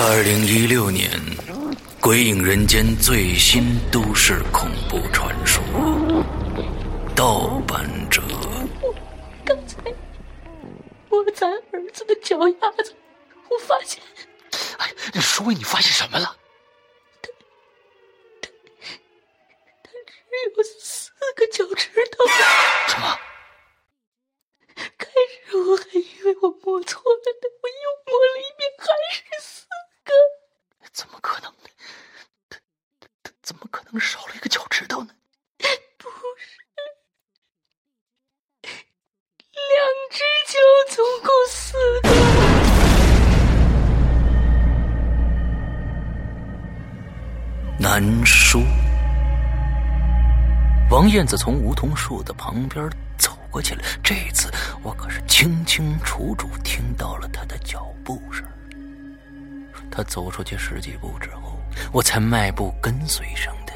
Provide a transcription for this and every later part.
二零一六年，《鬼影人间》最新都市恐怖传说《盗版者》。刚才我在儿子的脚丫子，我发现……哎，说伟，你发现什么了？他他他只有四个脚趾头。什么？开始我还以为我摸错了呢，我又摸了一遍，还是四个。怎么可能呢？他他他怎么可能少了一个脚趾头呢？不是，两只脚总共四个。难说。王燕子从梧桐树的旁边走过去了，这次我可是清清楚楚听到了他的脚步声。他走出去十几步之后，我才迈步跟随上的。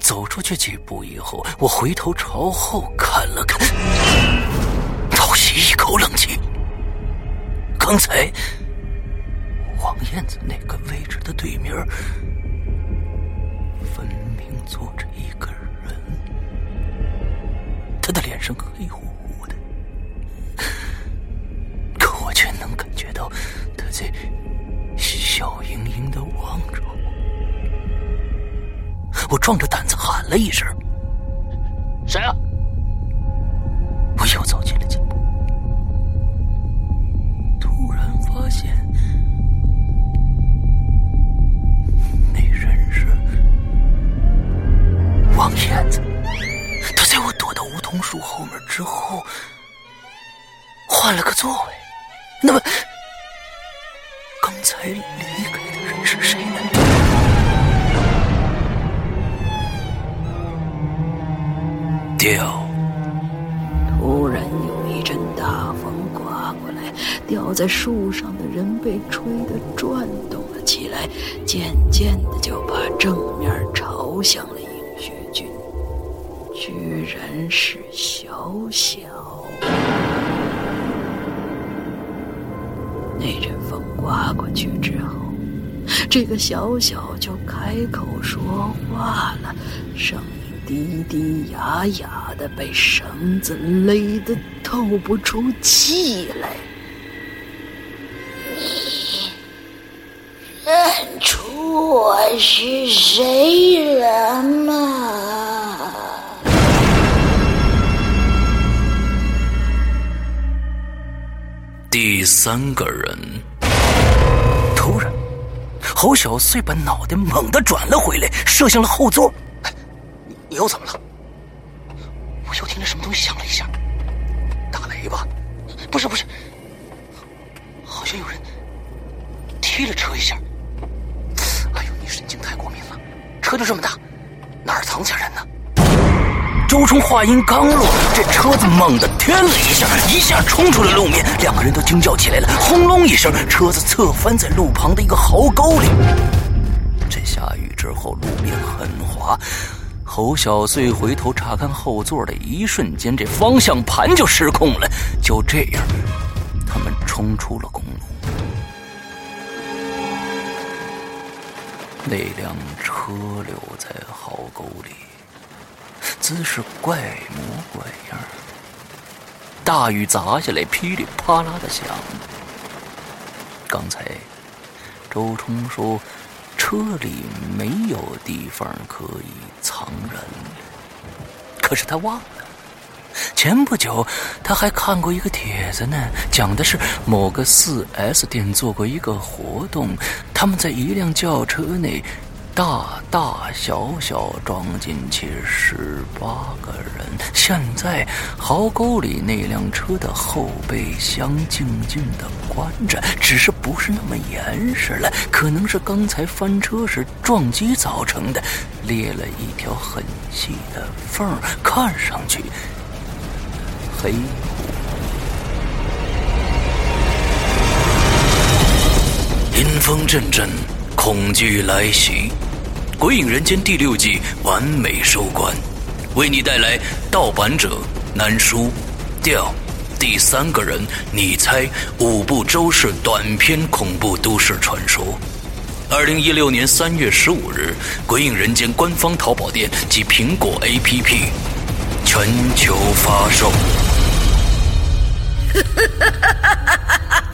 走出去几步以后，我回头朝后看了看，倒吸一口冷气。刚才王燕子那个位置的对面，分明坐着一个人。他的脸上黑乎乎的，可我却能感觉到他在笑盈盈的望着我。我壮着胆子喊了一声：“谁啊？”我又走进了几步，突然发现那人是王燕子。他在我躲到梧桐树后面之后，换了个座位。那么，才离开的人是谁呢？掉。突然有一阵大风刮过来，吊在树上的人被吹得转动了起来，渐渐的就把正面朝向了尹学军。居然是小小。那阵风刮过去之后，这个小小就开口说话了，声音低低哑哑的，被绳子勒得透不出气来。你认出我是谁了吗？第三个人，侯小穗把脑袋猛地转了回来，射向了后座。你你又怎么了？我又听见什么东西响了一下，打雷吧？不是不是，好像有人踢了车一下。哎呦，你神经太过敏了，车就这么大，哪儿藏下人呢？周冲话音刚落，这车子猛地颠了一下，一下冲出了路面，两个人都惊叫起来了。轰隆一声，车子侧翻在路旁的一个壕沟里。这下雨之后，路面很滑。侯小碎回头查看后座的一瞬间，这方向盘就失控了。就这样，他们冲出了公路。那辆车留在壕沟里。姿势怪模怪样，大雨砸下来，噼里啪啦的响。刚才周冲说车里没有地方可以藏人，可是他忘了，前不久他还看过一个帖子呢，讲的是某个四 S 店做过一个活动，他们在一辆轿车内。大大小小装进去十八个人。现在壕沟里那辆车的后备箱静静的关着，只是不是那么严实了，可能是刚才翻车时撞击造成的，裂了一条很细的缝，看上去黑。阴风阵阵，恐惧来袭。《鬼影人间》第六季完美收官，为你带来盗版者难书调第三个人，你猜五部周氏短篇恐怖都市传说。二零一六年三月十五日，《鬼影人间》官方淘宝店及苹果 APP 全球发售。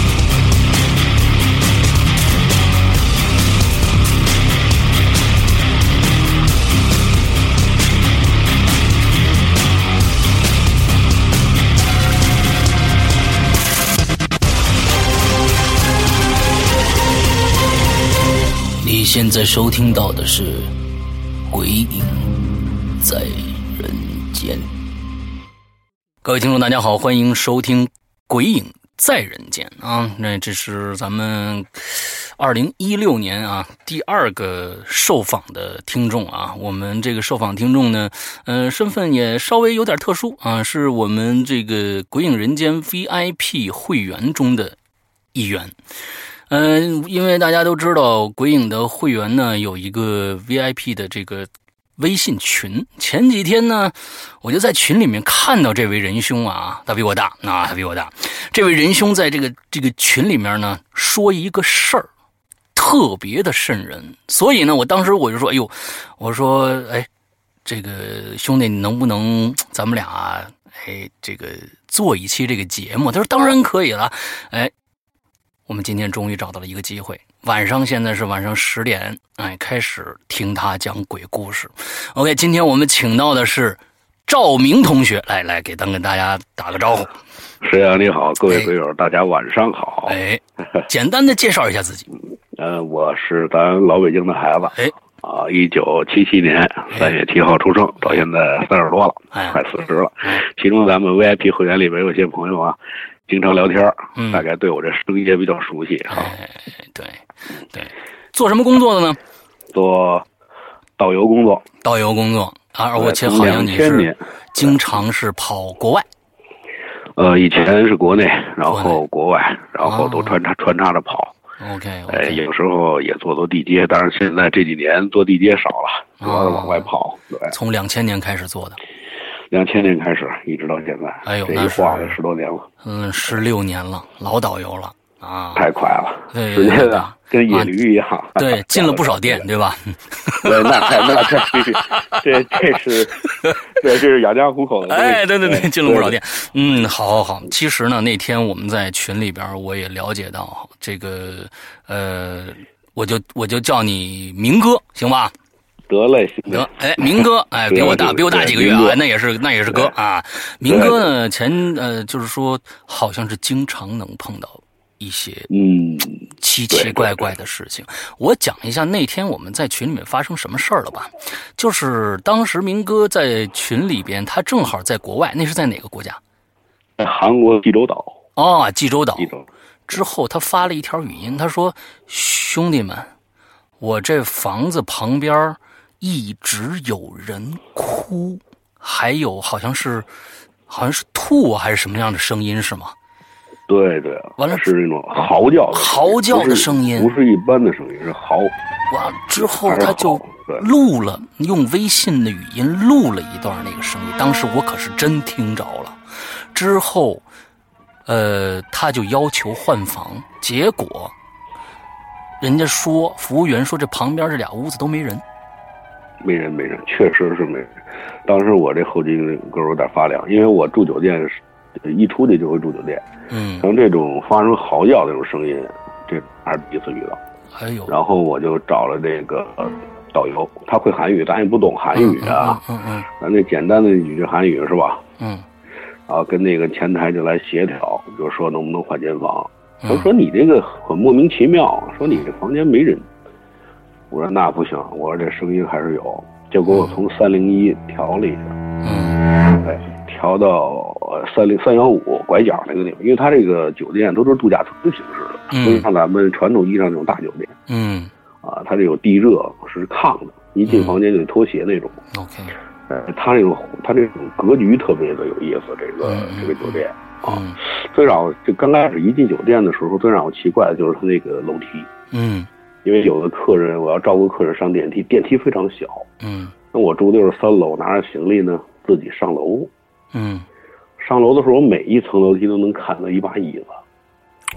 你现在收听到的是《鬼影在人间》。各位听众，大家好，欢迎收听《鬼影在人间》啊！那这是咱们二零一六年啊第二个受访的听众啊。我们这个受访听众呢，呃，身份也稍微有点特殊啊，是我们这个《鬼影人间》VIP 会员中的一员。嗯，因为大家都知道，鬼影的会员呢有一个 VIP 的这个微信群。前几天呢，我就在群里面看到这位仁兄啊，他比我大，啊，他比我大。这位仁兄在这个这个群里面呢，说一个事儿，特别的瘆人。所以呢，我当时我就说，哎呦，我说，哎，这个兄弟，你能不能咱们俩，哎，这个做一期这个节目？他说，当然可以了，哎。我们今天终于找到了一个机会，晚上现在是晚上十点，哎，开始听他讲鬼故事。OK，今天我们请到的是赵明同学，来来给咱跟大家打个招呼。石阳你好，各位鬼友，大家晚上好。哎，简单的介绍一下自己。呃，我是咱老北京的孩子。哎，啊，一九七七年三月七号出生，到现在三十多了，快四十了。其中咱们 VIP 会员里边有些朋友啊。经常聊天嗯，大概对我这声音也比较熟悉哈。对，对，做什么工作的呢？做导游工作。导游工作啊，而且好像你是经常是跑国外。呃，以前是国内，然后国外，然后都穿插穿插着跑。OK，哎，有时候也做做地接，但是现在这几年做地接少了，主要是往外跑。对，从两千年开始做的。两千年开始，一直到现在，哎呦，那晃了十多年了。嗯，十六年了，老导游了啊！太快了，对，直接的跟野驴一样。对，进了不少店，对吧？对，那太那这这这是 对，这是养家糊口的。哎，对对对，进了不少店。嗯，好，好，好。其实呢，那天我们在群里边，我也了解到这个，呃，我就我就叫你明哥，行吧？得嘞，得哎，明哥 哎，比我大，比我大几个月啊，那也是那也是哥啊。明哥呢，前呃，就是说，好像是经常能碰到一些嗯奇奇怪怪的事情。我讲一下那天我们在群里面发生什么事儿了吧？就是当时明哥在群里边，他正好在国外，那是在哪个国家？在韩国济州岛。哦，济州岛。济州。之后他发了一条语音，他说：“兄弟们，我这房子旁边。”一直有人哭，还有好像是，好像是吐还是什么样的声音是吗？对对，完了是那种嚎叫，嚎叫的声音，不是一般的声音，是嚎。完之后他就录了，用微信的语音录了一段那个声音，当时我可是真听着了。之后，呃，他就要求换房，结果人家说服务员说这旁边这俩屋子都没人。没人，没人，确实是没人。当时我这后颈沟有点发凉，因为我住酒店，一出去就会住酒店。嗯，像这种发生嚎叫这种声音，这还是第一次遇到。还有，然后我就找了这个导游，他会韩语，咱也不懂韩语啊。嗯嗯。咱那简单的几句韩语是吧？嗯。然后跟那个前台就来协调，就说能不能换间房。他说你这个很莫名其妙，说你这房间没人。我说那不行，我说这声音还是有，就给我从三零一调了一下，嗯，哎，调到三零三幺五拐角那个地方，因为它这个酒店都是度假村形式的，嗯不是像咱们传统意义上那种大酒店嗯。啊，它这有地热是炕的，一进房间就得脱鞋那种。，OK，呃，它这种它这种格局特别的有意思，这个嗯这个酒店啊，嗯。最让我就刚开始一进酒店的时候，最让我奇怪的就是它那个楼梯，嗯因为有的客人我要照顾客人上电梯，电梯非常小，嗯那我住的就是三楼，拿着行李呢自己上楼，嗯上楼的时候，我每一层楼梯都能看到一把椅子，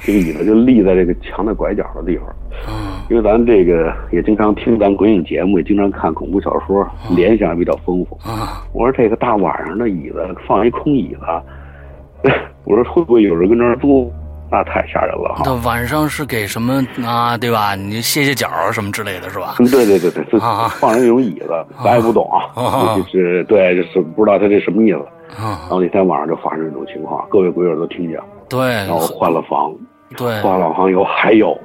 这个椅子就立在这个墙的拐角的地方。嗯因为咱这个也经常听咱鬼影节目，也经常看恐怖小说，联想也比较丰富。啊，我说这个大晚上的椅子放一空椅子，我说会不会有人跟这儿坐？那太吓人了哈！那晚上是给什么啊？对吧？你歇歇脚什么之类的是吧？嗯对对对对，就啊放着那种椅子，咱也不懂啊，啊就是对，就是不知道他这什么意思。然啊，后那天晚上就发生这种情况，各位鬼友都听见了。对然后换了房，对，换了房以后还有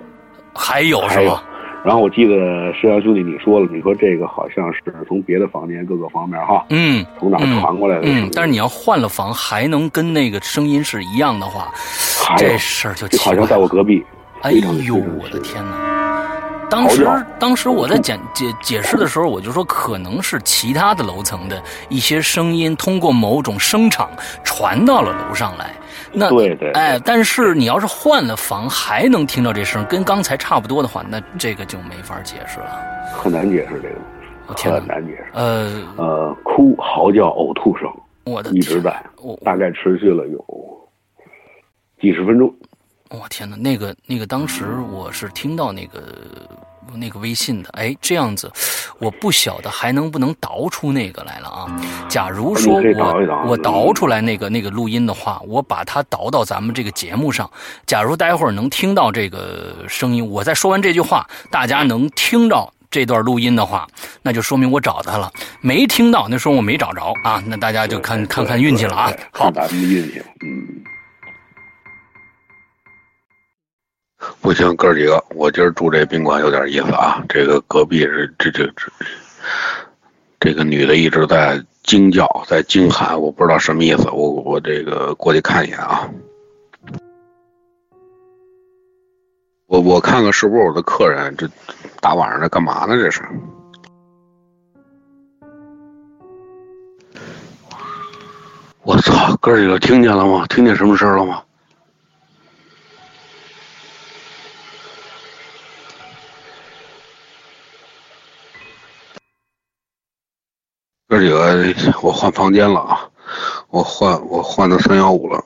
还有是吧？。然后我记得石阳兄弟你说了，你说这个好像是从别的房间各个方面哈，嗯从哪传过来的？嗯，但是你要换了房还能跟那个声音是一样的话，这事儿就奇怪好像在我。隔壁。哎呦，我的天哪！当时当时我在解解解释的时候，我就说可能是其他的楼层的一些声音通过某种声场传到了楼上来。那对对对哎，但是你要是换了房还能听到这声，跟刚才差不多的话，那这个就没法解释了。很难解释这个我天很难解释。呃，呃，哭、嚎叫、呕吐声我的，一直在，我大概持续了有几十分钟。我天哪，那个那个，当时我是听到那个那个微信的，哎，这样子，我不晓得还能不能导出那个来了啊？假如说我我导出来那个那个录音的话，我把它导到咱们这个节目上。假如待会儿能听到这个声音，我在说完这句话，大家能听到。这段录音的话，那就说明我找他了；没听到，那说我没找着啊。那大家就看看看运气了啊。好看，咱们的运气。嗯。不行，哥几个，我今儿住这宾馆有点意思啊。这个隔壁是这这这，这个女的一直在惊叫，在惊喊，我不知道什么意思。我我这个过去看一眼啊。我我看看是不是我的客人？这大晚上的干嘛呢？这是？我操！哥几个听见了吗？听见什么声了吗？哥几个，我换房间了啊！我换我换到三幺五了。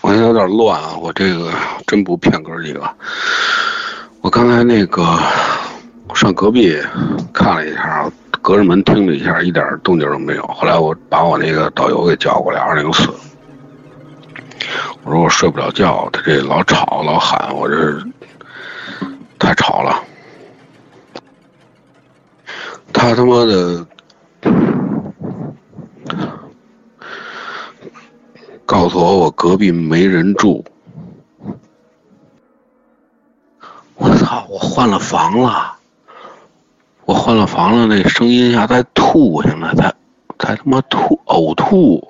我现在有点乱啊，我这个真不骗哥几个。我刚才那个上隔壁看了一下，隔着门听了一下，一点动静都没有。后来我把我那个导游给叫过来，二零四。我说我睡不了觉，他这老吵老喊，我这太吵了。他他妈的告诉我我隔壁没人住。我操！我换了房了，我换了房了，那声音下在吐现在在在他妈吐呕吐。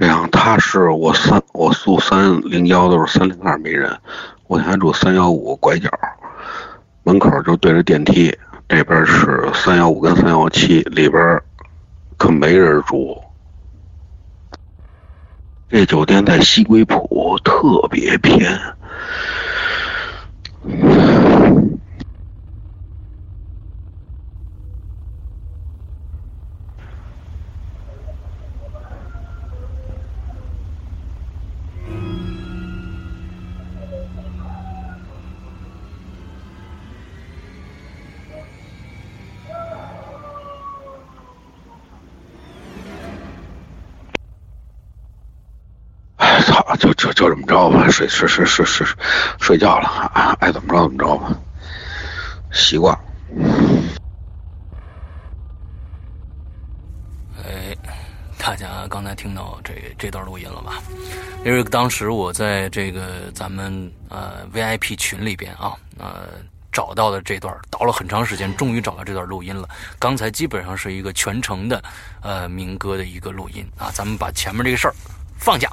这样，他是我三我住三零幺都是三零二没人，我现在住三幺五拐角，门口就对着电梯，这边是三幺五跟三幺七，里边可没人住。这酒店在西归浦，特别偏。就就这么着吧，睡睡睡睡睡睡觉了啊，爱怎么着怎么着吧，习惯。哎，大家刚才听到这这段录音了吧？因为当时我在这个咱们呃 VIP 群里边啊，呃找到的这段，倒了很长时间，终于找到这段录音了。刚才基本上是一个全程的呃民歌的一个录音啊，咱们把前面这个事儿放下，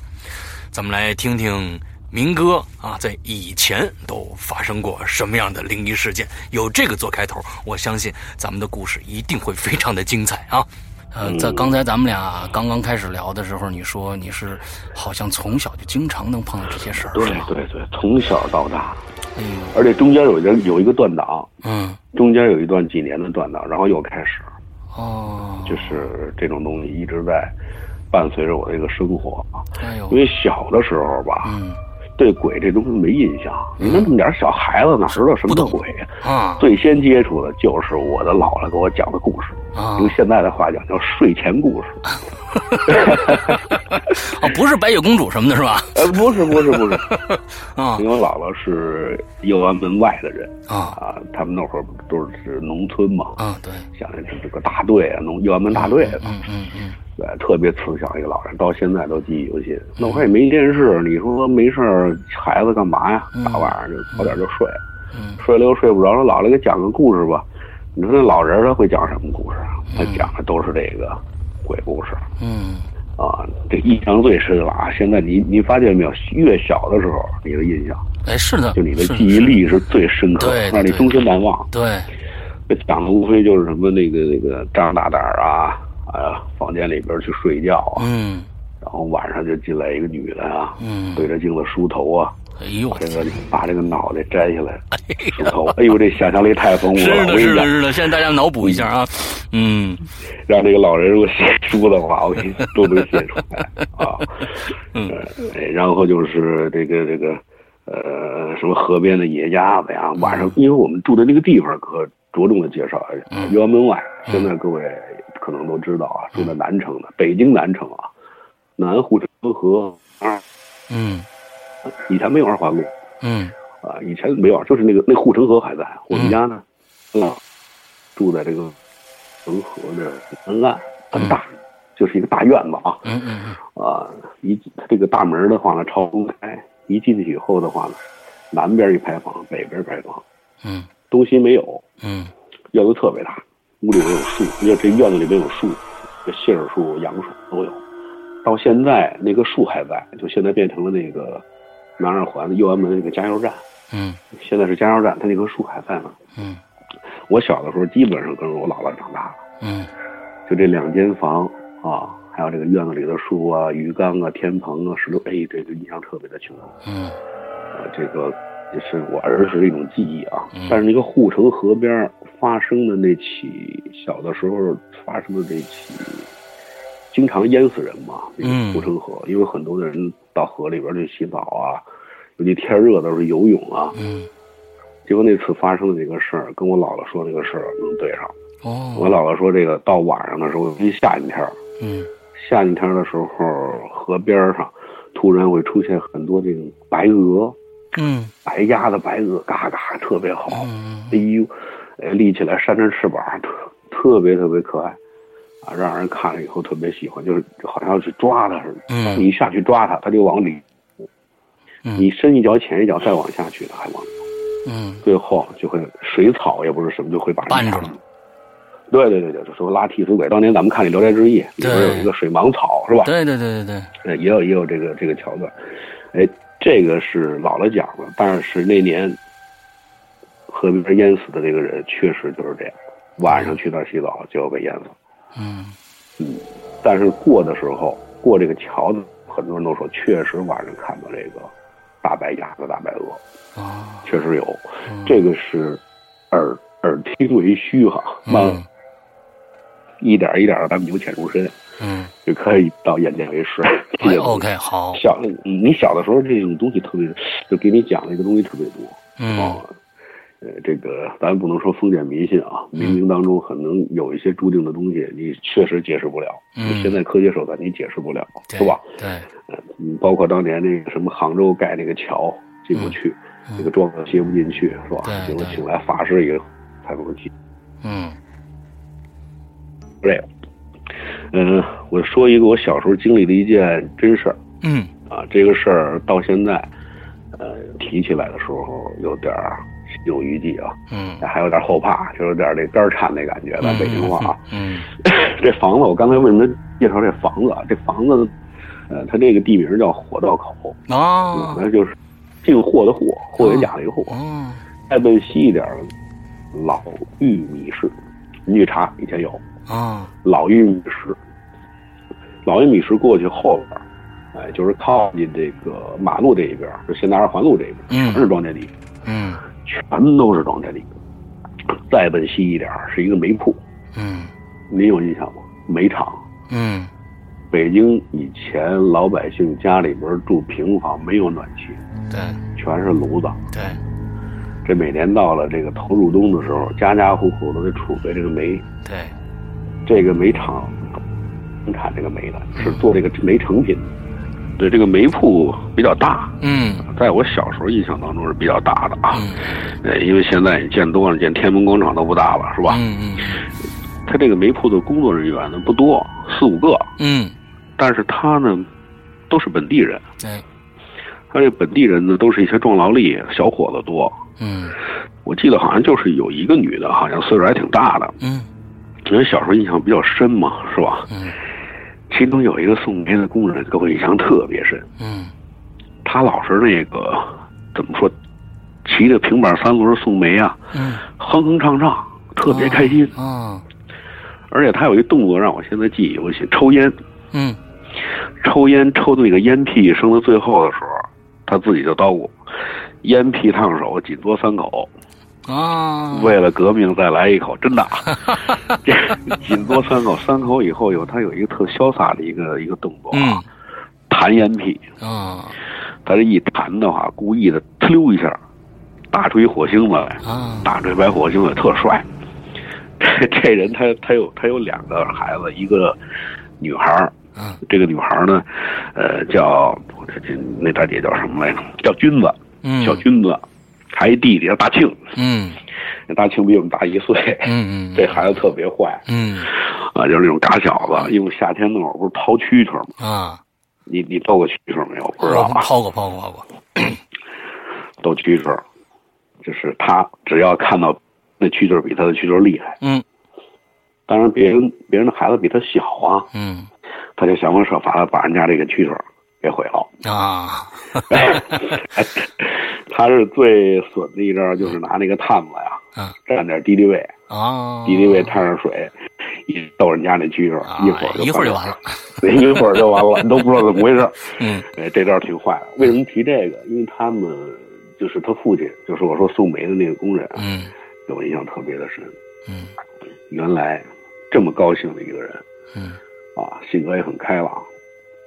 咱们来听听民歌啊，在以前都发生过什么样的灵异事件？有这个做开头，我相信咱们的故事一定会非常的精彩啊。呃，在刚才咱们俩刚刚开始聊的时候，你说你是好像从小就经常能碰到这些事儿，对？对对，从小到大，哎呦，而且中间有一个有一个断档，嗯，中间有一段几年的断档，然后又开始，哦，就是这种东西一直在伴随着我的一个生活。哎呦因，为小的时候吧，嗯对鬼这东西没印象，你看那么点小孩子哪知道什么叫鬼呀？啊最先接触的就是我的姥姥给我讲的故事，啊用现在的话讲叫睡前故事。哦，不是白雪公主什么的是吧？呃，不是不是不是，啊因为我姥姥是右安门外的人啊啊，他们那会儿都是农村嘛，啊，对，想的是这个大队啊，农右安门大队的，嗯嗯嗯对，特别慈祥一个老人，到现在都记忆犹新。那会儿也没电视，你说没事儿，孩子干嘛呀？大晚上就早点就睡，嗯睡了又睡不着，说姥姥给讲个故事吧。你说那老人他会讲什么故事啊？他讲的都是这个鬼故事嗯啊。这印象最深了啊！现在你你发现没有？越小的时候，你的印象哎，是的，就你的记忆，力是最深刻，让你终身难忘。对，这讲的无非就是什么那个那个张大胆儿啊，啊，房间里边去睡觉啊，嗯然后晚上就进来一个女的啊，嗯，对着镜子梳头啊，哎呦我这个，把这个脑袋摘下来梳头，哎呦，这想象力太丰富了。我是的，是的，是的，现在大家脑补一下啊，嗯。让这个老人如果写书的话，我给你都能写出来 啊。嗯。呃，然后就是这个这个呃什么河边的野鸭子呀，晚上因为我们住的那个地方可着重的介绍，嗯右安门外，现在各位可能都知道啊，住在南城的北京南城啊，南护城河。啊，嗯以前没有二环路。嗯啊，以前没有，就是那个那护城河还在。我们家呢，嗯，住在这个城河的南岸，很大，就是一个大院子啊。嗯嗯嗯啊，一它这个大门的话呢朝东开，一进去以后的话呢，南边一排房，北边一排房，嗯东西没有，嗯院子特别大，屋里边有树，因为这院子里边有树，这杏树、杨树都有。到现在那个树还在，就现在变成了那个南二环的右安门那个加油站。嗯现在是加油站，它那棵树还在呢。嗯我小的时候基本上跟着我姥姥长大了，嗯就这两间房啊，还有这个院子里的树啊、鱼缸啊、天棚啊、石头，哎，这个印象特别的清楚。嗯啊，这个也是我儿时的一种记忆啊。嗯但是那个护城河边发生的那起小的时候发生的这起，经常淹死人嘛，那嗯个护城河，因为很多的人到河里边去洗澡啊，尤其天热的时候游泳啊。嗯结果那次发生的这个事儿，跟我姥姥说那个事儿能对上。哦我哦姥姥说，这个到晚上的时候，尤其夏天天儿，嗯夏天的时候，河边儿上突然会出现很多这种白鹅，嗯白鸭子白鹅，嘎嘎特别好。嗯哎呦，哎，立起来扇着翅膀，特特别特别可爱，啊，让人看了以后特别喜欢，就是好像要去抓它似的。嗯你下去抓它，它就往里；嗯你深一脚浅一脚再往下去，它还往里。嗯最后就会水草也不是什么，就会把人绊住了。对对对对，就说拉替死鬼。当年咱们看那《聊斋志异》里边有一个水芒草，是吧？对对对对对，呃，也有也有这个这个桥段。哎，这个是姥姥讲的，但是那年河边淹死的这个人确实就是这样，晚上去那儿洗澡就要被淹死。嗯但是过的时候过这个桥的，很多人都说确实晚上看到这个大白鸭子、大白鹅，啊确实有。这个是耳耳听为虚哈，慢、嗯一点一点的咱们由浅入深，嗯就可以到眼见为实。OK 好小，嗯你小的时候这种东西特别，就给你讲的一个东西特别多。嗯哦，呃，这个咱不能说封建迷信啊，冥冥当中可能有一些注定的东西，你确实解释不了。嗯现在科学手段你解释不了，是吧？？对，嗯，包括当年那个什么杭州盖那个桥进不去，嗯那个桩子接不进去，是吧？对对结果请来法师以后才能进。嗯这个，嗯、我说一个我小时候经历的一件真事儿嗯啊，这个事儿到现在，呃，提起来的时候有点儿心有余悸啊，嗯，还有点后怕，就有点这肝颤那感觉，咱北京话啊。嗯 这房子，我刚才为什么介绍这房子？啊？这房子，呃，它这个地名叫火道口，嗯啊，那就是进货的货，货源甲的货。嗯再奔西一点，老玉米市，你去查，以前有。啊老玉米市。老玉米市过去后边儿，哎，就是靠近这个马路这一边，就现在二环路这一边全是庄稼地，嗯全都是庄稼地。再奔西一点儿是一个煤铺，嗯您有印象吗？煤厂。嗯北京以前老百姓家里边住平房，没有暖气，对全是炉子。对，这每年到了这个头入冬的时候，家家户户都得储备这个煤。对，这个煤厂生产这个煤的，是做这个煤成品的。对，这个煤铺比较大，嗯在我小时候印象当中是比较大的啊。嗯呃，因为现在你见多了，见天安门广场都不大了，是吧？嗯嗯他这个煤铺的工作人员呢不多，四五个，嗯，但是他呢都是本地人。对，他这本地人呢都是一些壮劳力，小伙子多。嗯我记得好像就是有一个女的，好像岁数还挺大的，嗯因为小时候印象比较深嘛，是吧？嗯其中有一个送煤的工人给我印象特别深，嗯。他老是那个怎么说，骑着平板三轮送煤啊，嗯，哼哼唱唱，特别开心。啊而且他有一动作让我现在记忆犹新，抽烟，嗯。抽烟抽的那个烟屁升到最后的时候，他自己就叨咕，烟屁烫手，紧嘬三口。啊，为了革命再来一口，真的啊，这紧嘬三口，三口以后有他有一个特潇洒的一个一个动作啊，弹烟屁，啊。他这一弹的话，故意的呲溜一下，打出一火星子来，啊。打出一白火星子，特帅。这 这人他他有他有两个孩子，一个女孩儿。嗯这个女孩儿呢，呃，叫这这那大姐叫什么来着？叫君子，嗯，小君子，还一弟弟叫大庆，嗯那大庆比我们大一岁。嗯嗯，这孩子特别坏嗯啊，就是那种嘎小子。因为夏天那会儿不是掏蛐蛐吗？啊，你你斗过蛐蛐没有？不知道啊。掏过抛过抛过，斗 蛐蛐，就是他只要看到那蛐蛐比他的蛐蛐厉害，嗯当然别人别人的孩子比他小啊，嗯他就想方设法的把人家这个蛐蛐给毁了。啊，他是最损的一招，就是拿那个探子呀，嗯蘸点敌敌畏，啊，敌敌畏掺上水，一逗人家那蛐蛐，啊一会儿就一会儿就完了，一会儿就完了，你 都不知道怎么回事。嗯哎，这招挺坏的。为什么提这个？因为他们就是他父亲，就是我说送煤的那个工人啊，嗯给我印象特别的深。嗯原来这么高兴的一个人嗯啊，性格也很开朗，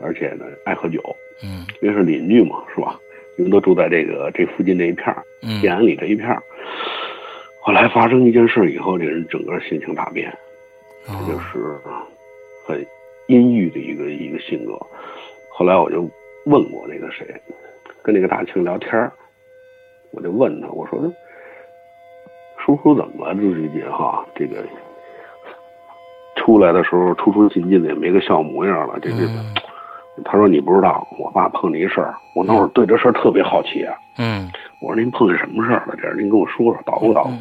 而且呢爱喝酒，嗯因为是邻居嘛，是吧？你们都住在这个这附近这一片儿，嗯建安里这一片儿。后来发生一件事以后，这人整个心情大变，这就哦是很阴郁的一个一个性格。后来我就问过那个谁，跟那个大庆聊天儿我就问他，我说叔叔怎么了？这最近哈，这个出来的时候出出进进的也没个笑模样了。这这，嗯他说你不知道，我爸碰了一事儿，我那会儿对这事儿特别好奇啊。嗯我说您碰见什么事儿了？这您跟我说说，捣鼓捣鼓。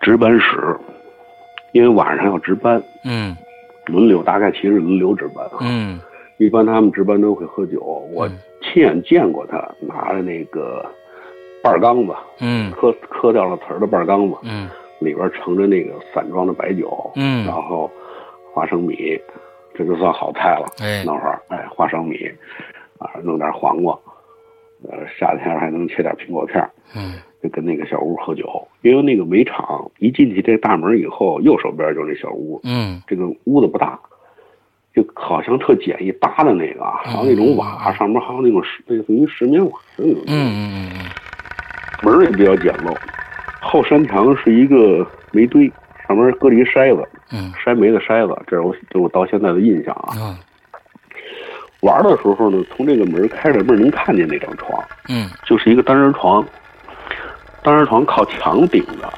值班室，因为晚上要值班，嗯轮流，大概其实轮流值班啊。嗯一般他们值班都会喝酒，我嗯亲眼见过他拿着那个半缸子，嗯磕磕掉了瓷儿的半缸子，嗯里边盛着那个散装的白酒，嗯然后花生米，这就算好菜了。哎那会儿，哎，花生米，啊，弄点黄瓜，呃，夏天还能切点苹果片儿嗯就跟那个小屋喝酒，因为那个煤厂一进去这大门以后，右手边就是那小屋，嗯这个屋子不大，就好像特简易搭的那个啊，好像那种瓦上面还有那种石类似于石棉瓦的那种。嗯嗯嗯门也比较简陋，后山墙是一个煤堆，上面搁着一筛子，嗯。筛煤的筛子，这是我这我到现在的印象啊。嗯玩的时候呢，从这个门开着门能看见那张床，嗯。就是一个单人床，单人床靠墙顶着，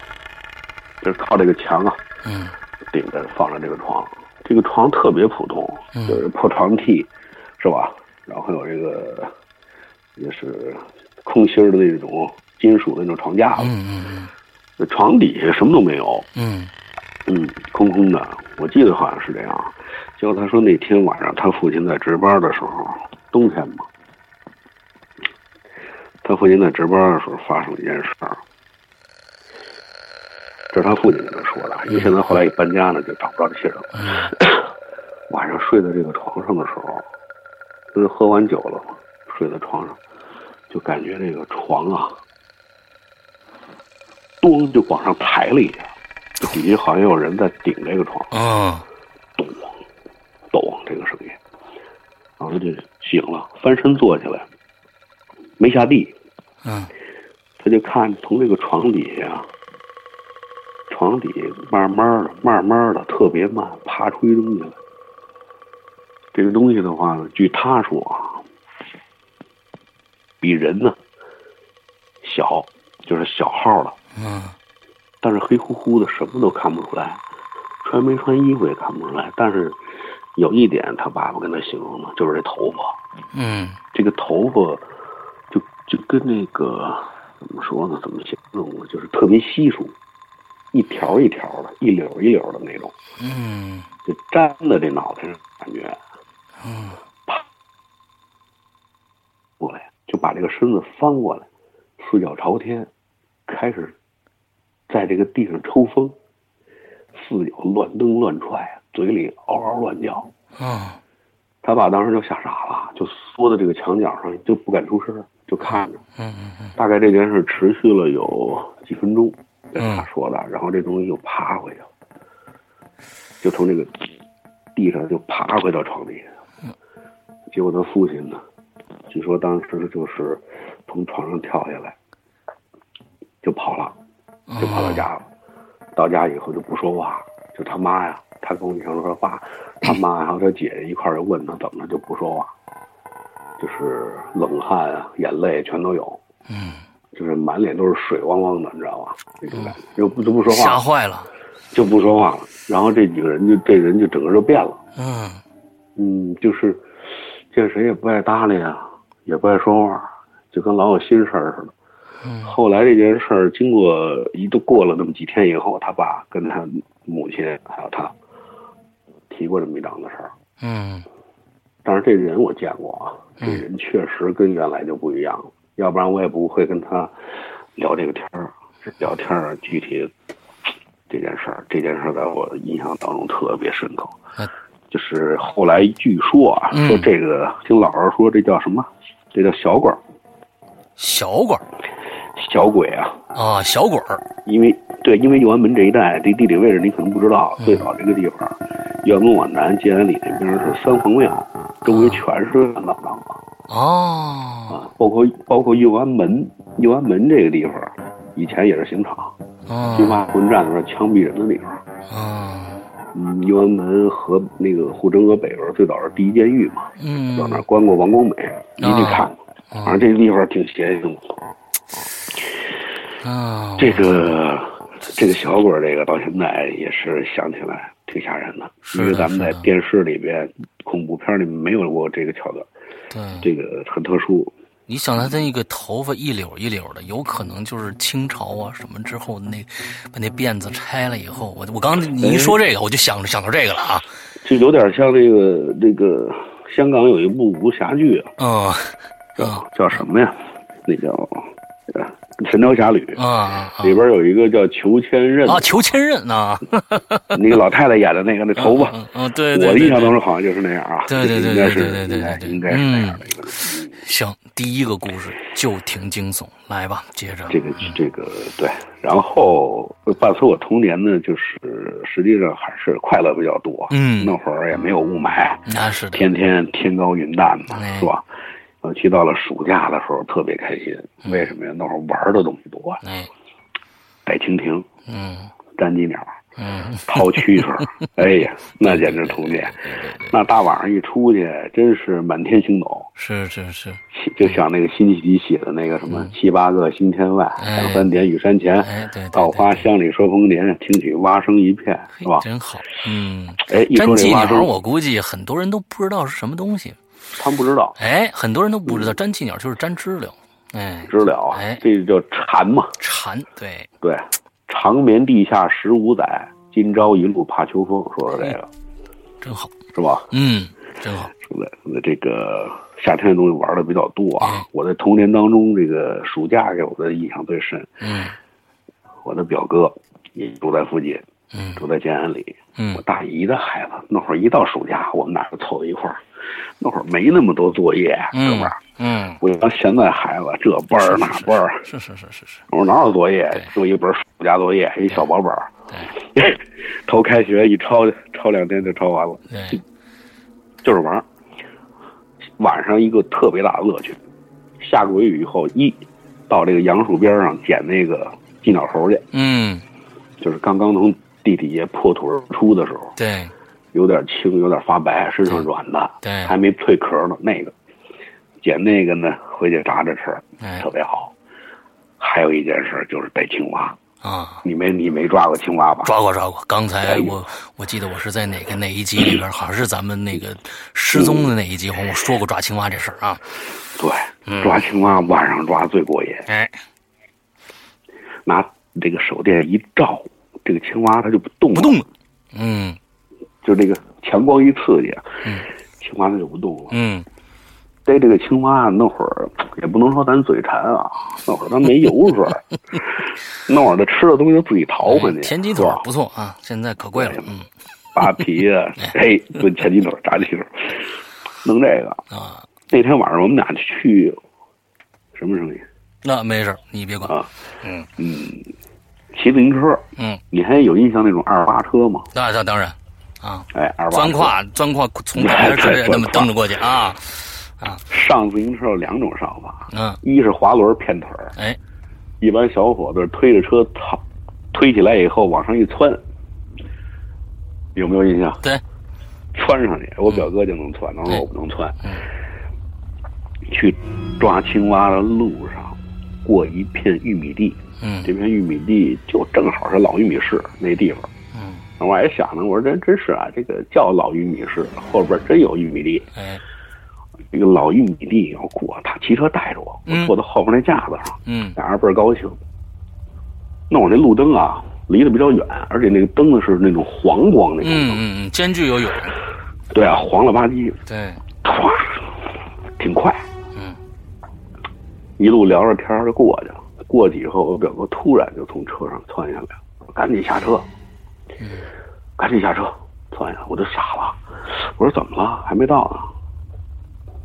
就是靠这个墙啊嗯。顶着放着这个床。这个床特别普通，嗯。就是破床屉，是吧？然后还有这个也是空心的那种金属的那种床架子，嗯嗯。那床底下什么都没有，嗯嗯，空空的。我记得好像是这样。结果他说那天晚上他父亲在值班的时候，冬天嘛，他父亲在值班的时候发生了一件事儿。这是他父亲跟他说的，因为现在后来一搬家呢，就找不着这些人了。晚上睡在这个床上的时候，就是喝完酒了嘛，睡在床上，就感觉这个床啊，咚就往上抬了一下，就底下好像有人在顶这个床，啊。咚咚这个声音，然后他就醒了，翻身坐起来，没下地，嗯他就看从这个床底下，床底慢慢的、慢慢的、特别慢爬出一东西来。这个东西的话呢，据他说啊，比人呢小，就是小号了，嗯但是黑乎乎的，什么都看不出来，穿没穿衣服也看不出来。但是有一点，他爸爸跟他形容的，就是这头发，嗯这个头发就就跟那个怎么说呢？怎么形容呢？就是特别稀疏，一条一条的，一绺一绺的那种，嗯就粘在这脑袋上，感觉嗯过来，就把这个身子翻过来，四脚朝天，开始在这个地上抽风，四脚乱蹬乱踹，嘴里嗷嗷乱叫。啊他爸当时就吓傻了，就缩在这个墙角上，就不敢出声，就看着。嗯嗯大概这件事持续了有几分钟，他嗯说的。然后这东西又爬回去了，就从这个地上就爬回到床底下。结果他父亲呢，据说当时就是从床上跳下来，就跑了，就跑到家了。到家以后就不说话，就他妈呀，他跟我讲说他爸，他妈还有他姐姐一块儿就问他怎么了，就不说话，就是冷汗啊，眼泪全都有。嗯，就是满脸都是水汪汪的，你知道吧？那种感觉，就不就不说话吓，坏了。就不说话了。然后这几个人就这人就整个就变了，嗯嗯，就是见谁也不爱搭理啊，也不爱说话，就跟老有心事儿似的。嗯后来这件事儿经过一度过了那么几天以后，他爸跟他母亲还有他提过这么一档子事儿。嗯但是这人我见过啊，这人确实跟原来就不一样了，要不然我也不会跟他聊这个天儿。这聊天儿具体这件事儿，这件事儿在我印象当中特别深刻那。就是后来据说啊，嗯说这个听老人说这叫什么？这叫小管儿，小管儿小鬼啊。啊，小鬼儿。因为对，因为右安门这一带，这地理位置你可能不知道，最早这个地方，右安门往南，建安里那边是三皇庙，周围全是乱葬岗。哦啊，包括包括右安门，右安门这个地方，以前也是刑场，军哦阀混战的时候枪毙人的地方。啊嗯，右安门和那个护城河北边最早是第一监狱嘛，嗯到那儿关过王光美，你得看过。反正这个地方挺邪性的。啊，这个这个小鬼儿，这个到现在也是想起来挺吓人的，因为咱们在电视里边、恐怖片里没有过这个桥段，对，这个很特殊。你想他那个头发一绺一绺的，有可能就是清朝啊什么之后那把那辫子拆了以后，我我刚你一说这个，我就想着想到这个了啊，就有点像那个那个香港有一部武侠剧啊，嗯叫叫什么呀？那叫呃《神雕侠侣》啊里边有一个叫裘千仞，啊，裘千仞啊，那个老太太演的那个那头发，嗯嗯对对，我的印象当中好像就是那样啊。对对对对对对应该是那样的一个。行，第一个故事就挺惊悚，来吧，接着这个这个对，然后伴随我童年呢，就是实际上还是快乐比较多。嗯那会儿也没有雾霾，那是的，天天天高云淡嘛，哎是吧？尤其到了暑假的时候特别开心，为什么呀？那会儿玩的东西多逮蜻蜓、嗯粘鸡鸟、嗯，掏蛐蛐儿，哎呀，那简直童年。那大晚上一出去，真是满天星斗，是是是，就像那个辛弃疾写的那个什么“七八个星天外，两三点雨山前哎，对对，稻花香里说丰年，听取蛙声一片”，是吧？真好，嗯。哎，一粘鸡鸟，说这蛙声，我估计很多人都不知道是什么东西。他们不知道哎，很多人都不知道粘气鸟就是粘知了。哎，知了啊哎，这叫蝉嘛。蝉，对，对，长眠地下十五载，今朝一路怕秋风，说说这个真好。是吧？嗯，真好。说的那这个夏天的东西玩的比较多啊。哎我在童年当中，这个暑假给我的印象最深。嗯我的表哥也住在附近，嗯住在建安里。嗯我大姨的孩子那会儿一到暑假，我们俩就凑在一块儿。那会儿没那么多作业，哥们儿。嗯，不像现在孩子这班儿那班儿，是是是是是，我说哪有作业对？就一本暑假作业，一小薄本儿。对 头开学一抄，抄两天就抄完了，对，就是玩儿。晚上一个特别大的乐趣，下过雨以后，一到这个杨树边上捡那个鸡鸟猴去，嗯就是刚刚从地底下破土而出的时候，对有点青，有点发白，身上软的，对还没蜕壳呢。那个捡那个呢，回去炸着吃，哎特别好。还有一件事就是逮青蛙，啊，你没你没抓过青蛙吧？抓过抓过。刚才我我记得我是在哪个哪一集里边，好像是咱们那个失踪的那一集，好像我说过抓青蛙这事儿啊。对，嗯抓青蛙晚上抓最过瘾，哎，拿这个手电一照，这个青蛙它就不动了，不动了。嗯就这个强光一刺激，嗯青蛙它就不动了。嗯逮这个青蛙那会儿也不能说咱嘴馋啊，那会儿咱没油水儿，那会儿的吃的东西都自己淘回去，田鸡腿儿不错啊，现在可贵了。嗯扒皮啊，嘿，炖前鸡腿儿、炸鸡腿儿，弄这个。啊，那天晚上我们俩去，什么声音那没事儿你别管。啊？嗯嗯，骑自行车，嗯，你还有印象那种二八车吗？那那当然啊，哎，二八钻胯钻胯从旁边直接那么蹬着过去啊啊。上自行车有两种上法，嗯。一是滑轮骗腿儿，哎。一般小伙子推着车操，推起来以后往上一窜，有没有印象？对。窜上去，我表哥就能窜，然后哎我不能窜。嗯。去抓青蛙的路上，过一片玉米地，嗯。这片玉米地就正好是老玉米市那地方。嗯。我还想呢，我说真真是啊，这个叫老玉米市，后边真有玉米地。哎。这个老玉米地要过，他骑车带着我，嗯。我坐在后边那架子上，嗯。俩人倍儿高兴。那我那路灯啊，离得比较远，而且那个灯呢是那种黄光那种灯，嗯嗯嗯，间距有远。对啊，黄了吧唧，对，唰，挺快，嗯一路聊着天就过去了。过去以后，我表哥突然就从车上窜下来，赶紧下车，赶紧下车，窜下来，我就傻了，我说怎么了？还没到呢。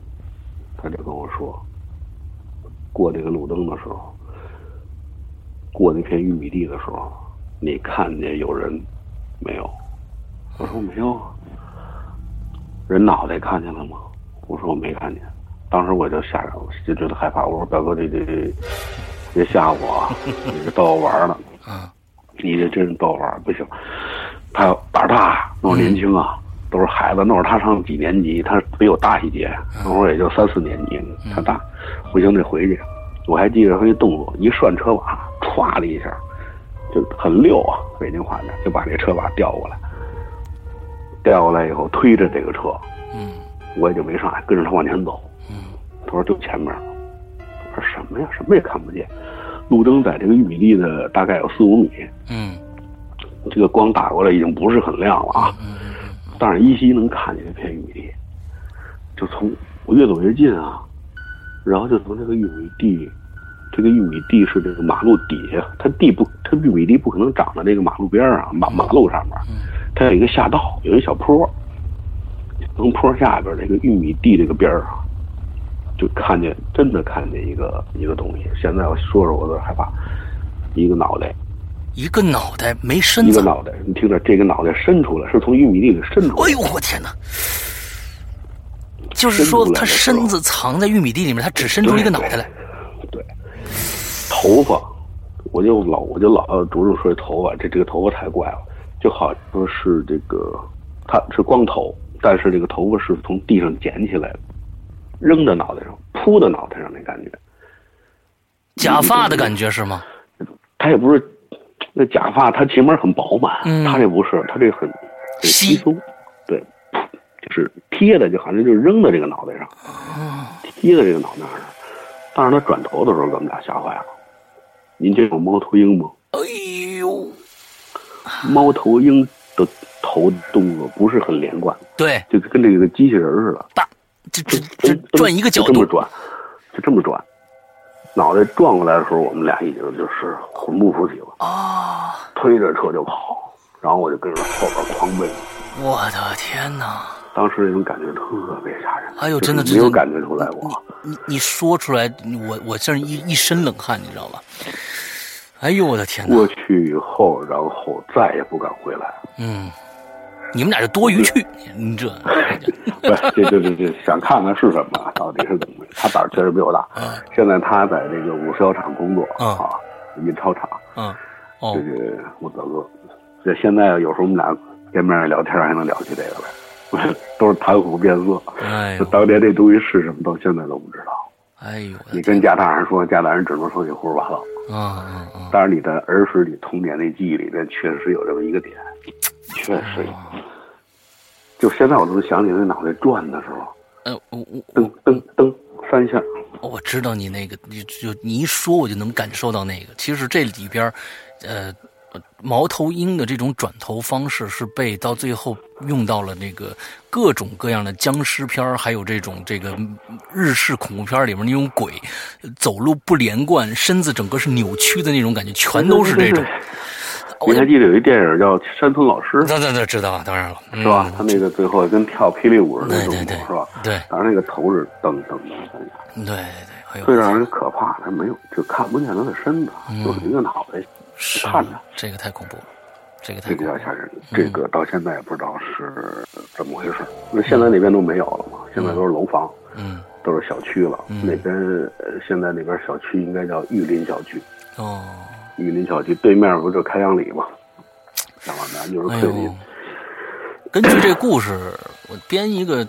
他就跟我说，过这个路灯的时候，过那片玉米地的时候，你看见有人没有？我说没有啊。人脑袋看见了吗？我说我没看见。当时我就吓着，我就觉得害怕。我说表哥，这这这，别吓我啊！你这逗我玩儿呢。啊你这真是逗我玩儿，不行。他胆大，那会儿年轻啊，都是孩子。那会儿他上几年级？他比我大一届，那会儿也就三四年级，他大。不行，得回去。我还记得他那动作，一涮车把，歘的一下，就很溜啊，北京话讲，就把这车把调过来。调过来以后，推着这个车，嗯我也就没上来，跟着他往前走。嗯他说就前面。我说什么呀？什么也看不见。路灯在这个玉米地的大概有四五米，嗯这个光打过来已经不是很亮了啊，嗯但是依稀能看见这片玉米地。就从我越走越近啊，然后就从这个玉米地，这个玉米地是这个马路底下，它地不，它玉米地不可能长在这个马路边上，马马路上面，它有一个下道，有一小坡，从坡下边这个玉米地这个边儿上，就看见真的看见一个一个东西。现在我说说我都害怕，一个脑袋，一个脑袋没身子。一个脑袋，你听着，这个脑袋伸出来，是从玉米地里伸出来，哎呦我天哪！就是说伸出来他身子藏在玉米地里面，他只伸出一个脑袋来。对，头发，我就老我就老呃着重说这头发，这这个头发太怪了，就好像说是这个，他是光头，但是这个头发是从地上捡起来的，扔到脑袋上，扑到脑袋上那感觉。假发的感觉是吗？他也不是那假发，它前面很饱满，嗯他这不是，他这很很稀稀松，对，就是贴的，就好像就是扔到这个脑袋上，贴在这个脑袋上。但是他转头的时候，给我们俩吓坏了。您见过猫头鹰吗？哎呦，猫头鹰的头动作不是很连贯，对，就跟这个机器人似的，这这这转一个角度，就这么转，就这么转。脑袋转过来的时候，我们俩已经就是魂不附体了，啊！推着车就跑，然后我就跟着后边狂奔。我的天哪！当时那种感觉特别吓人，哎呦真的真的没有感觉出来过。你你说出来，我我这一一身冷汗，你知道吧？哎呦我的天哪！过去以后，然后再也不敢回来。嗯，你们俩就多余去，你 这不，这这这这想看看是什么，到底是怎么回事？他胆儿确实比我大。现在他在这个五十药厂工作嗯啊，印钞厂，嗯哦这个我大哥。这现在有时候我们俩见面聊天还能聊起这个来，都是谈虎变色。哎当年这东西是什么，到现在都不知道。哎呦你跟家大人说，家大人只能说你胡说八道。啊嗯嗯但是你的儿时你童年的记忆里边，确实有这么一个点，确实有。就现在我都能想起那脑袋转的时候，呃我我噔噔噔三下，我知道你那个，你就你一说我就能感受到那个。其实这里边儿，呃，猫头鹰的这种转头方式是被到最后用到了那个各种各样的僵尸片还有这种这个日式恐怖片里面那种鬼走路不连贯，身子整个是扭曲的那种感觉，全都是这种。你还记得有一电影叫《山村老师》那那那知道啊，当然了，嗯是吧？他那个最后跟跳霹雳舞似的那种对对对是吧？对当然那个头是噔噔噔三下，对对对，哎，最让人可怕，他没有就看不见他的身子，嗯就是一个脑袋，是看着这个太恐怖了，这个太吓人。这个到现在也不知道是怎么回事，因为现在那边都没有了嘛，现在都是楼房。嗯都是小区了。嗯那边呃，现在那边小区应该叫玉林小区。哦，玉林小区对面不就开阳里吗？想往南就是哎桂林。，根据这故事，我编一个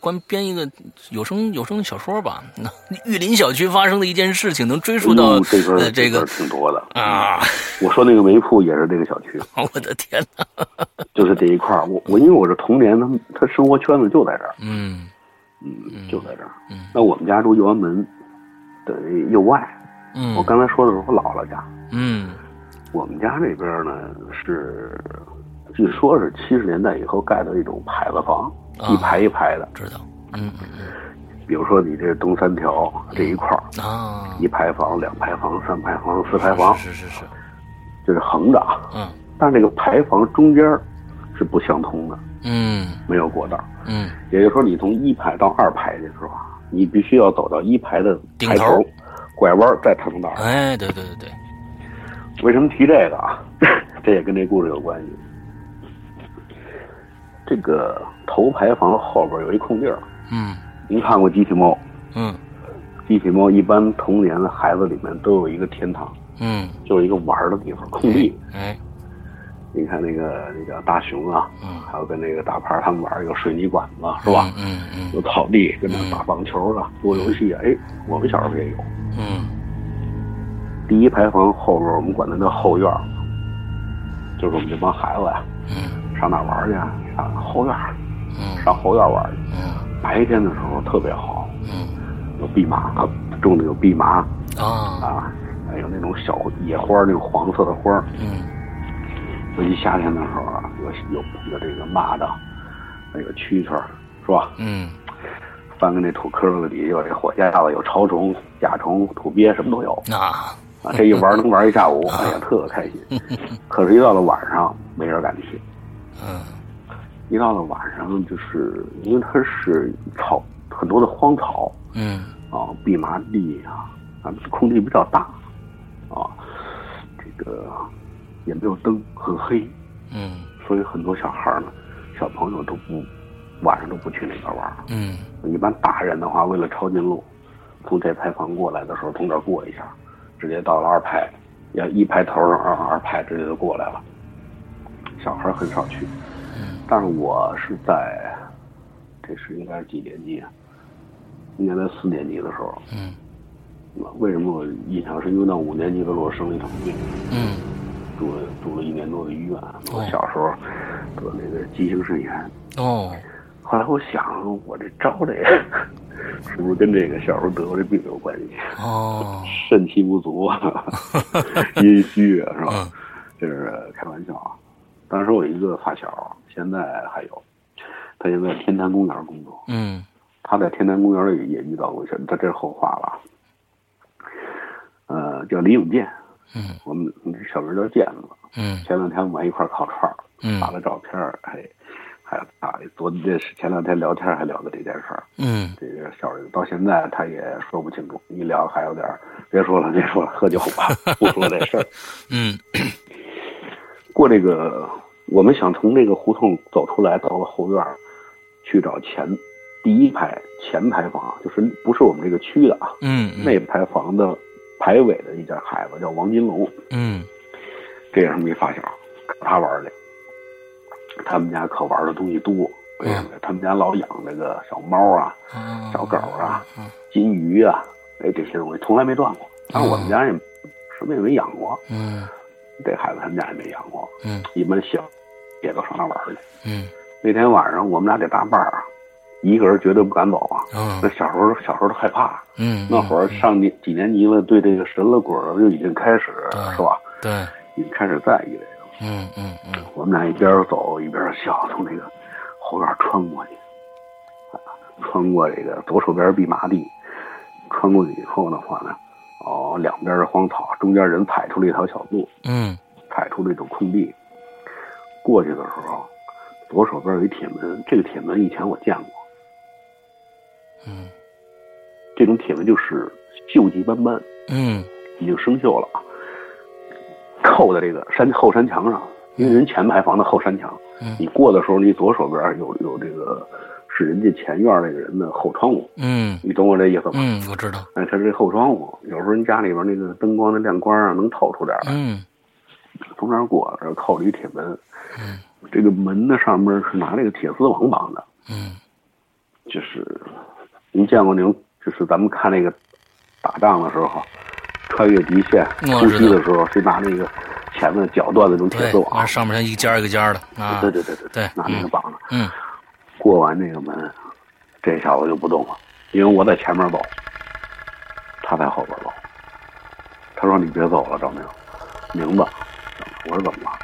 关编一个有声有声小说吧。那 玉林小区发生的一件事情，能追溯到嗯这边呃这个挺多的。啊，我说那个煤铺也是这个小区，我的天哪！就是这一块儿。我我因为我是童年，他们他生活圈子就在这儿，嗯嗯，就在这儿。嗯那我们家住右安门的右外，嗯，我刚才说的是我姥姥家。嗯。我们家这边呢是，据说是七十年代以后盖的一种牌子房，啊。一排一排的。知道，嗯嗯比如说你这东三条这一块儿，嗯啊，一排房、两排房、三排房、四排房，是是是是，就是横着啊。嗯。但是这个排房中间是不相通的，嗯。没有过道。嗯。也就是说，你从一排到二排的时候啊，你必须要走到一排的排顶头拐弯儿再通道。哎，对对对对，为什么提这个啊？这也跟这故事有关系。这个头牌房后边有一空地儿，嗯您看过机器猫？嗯机器猫一般童年的孩子里面都有一个天堂，嗯，就是一个玩儿的地方，空地。哎，你看那个那个大熊啊，嗯还有跟那个大牌他们玩儿有水泥管子，是吧？嗯嗯有草地，跟那打棒球啊，做游戏啊。哎，我们小时候也有。嗯第一排房后边儿我们管它叫后院儿，就是我们这帮孩子呀、嗯上哪玩去啊？上后院儿，嗯上后院玩去。嗯白天的时候特别好，嗯有蓖麻，种的有蓖麻啊，啊，还有那种小野花儿，那种黄色的花儿。嗯尤其夏天的时候啊，有有有这个蚂蚱，还有蛐蛐儿，是吧？嗯翻个那土坑子里有这火架子，有潮虫、甲虫、土鳖，什么都有啊，啊。这一玩能玩一下午，哎呀，特开心。可是，一到了晚上，没人敢去。嗯一到了晚上，就是因为它是草，很多的荒草嗯啊，蓖麻地啊，啊，空地比较大啊，这个也没有灯，很黑，嗯所以很多小孩儿呢，小朋友都不晚上都不去那边玩。嗯一般大人的话，为了抄近路，从这牌坊过来的时候，从这儿过一下，直接到了二排，要一排头上二二排直接就过来了。小孩很少去，嗯但是我是在，这是应该是几年级啊？应该在四年级的时候。嗯为什么我印象深？因为到五年级的时候生了一场病，嗯住了住了一年多的医院。我哦小时候得那个急性肾炎，哦后来我想，我这招这个是不是跟这个小时候得过这病有关系？哦肾气不足啊，阴虚啊，是吧？嗯这是开玩笑啊。当时我一个发小，现在还有，他现在天坛公园工作。嗯他在天坛公园里也遇到过一次，他这是后话了。呃，叫李永健，嗯我们小名叫健子。嗯前两天我们还一块儿烤串儿，嗯发了照片儿，还还啊，昨天这是前两天聊天还聊的这件事儿。嗯这个小人到现在他也说不清楚，一聊还有点儿别说了，别说了，喝酒吧，不说这事儿。嗯过这个，我们想从这个胡同走出来，到了后院儿去找前第一排前排房，就是不是我们这个区的啊，嗯那排房的排尾的一家孩子叫王金龙，嗯这也是我们一发小，跟他玩儿去。他们家可玩的东西多，为什么？他们家老养那个小猫啊、嗯小狗啊、金鱼啊，哎，这些东西从来没断过。但是我们家也什么也没养过，嗯这孩子他们家也没养过。嗯一般小也都上那玩去。嗯那天晚上我们俩得搭伴儿啊，一个人绝对不敢走啊。那嗯小时候小时候都害怕，嗯那会儿上年几年级了，对这个神了鬼了就已经开始是吧？对已经开始在意这个。嗯嗯嗯我们俩一边走一边笑，从那个后院穿过去，啊，穿过这个左手边蓖麻地，穿过去以后的话呢，哦，两边是荒草，中间人踩出了一条小路，嗯踩出了一种空地。过去的时候，左手边有一铁门，这个铁门以前我见过，嗯。这种铁门就是锈迹斑斑，嗯。已经生锈了啊，扣在这个山后山墙上，因为人前排房的后山墙，嗯。你过的时候，你左手边有有这个是人家前院那个人的后窗户，嗯。你懂我这意思吗？嗯，我知道。哎，它是这后窗户，有时候人家里边那个灯光的亮光啊，能透出点来，嗯。从那儿过，这儿扣了一铁门，嗯。这个门的上面是拿那个铁丝网绑的，嗯。就是您见过那种，就是咱们看那个打仗的时候，穿越敌线突击的时候，谁拿那个前面绞断的那种铁丝，网那，上面像一尖儿一个尖儿的啊。对对对对对拿那个绑着。嗯过完那个门，这小子就不动了，因为我在前面走，他在后边走。他说：“你别走了，赵明，明白？”我说：“怎么了？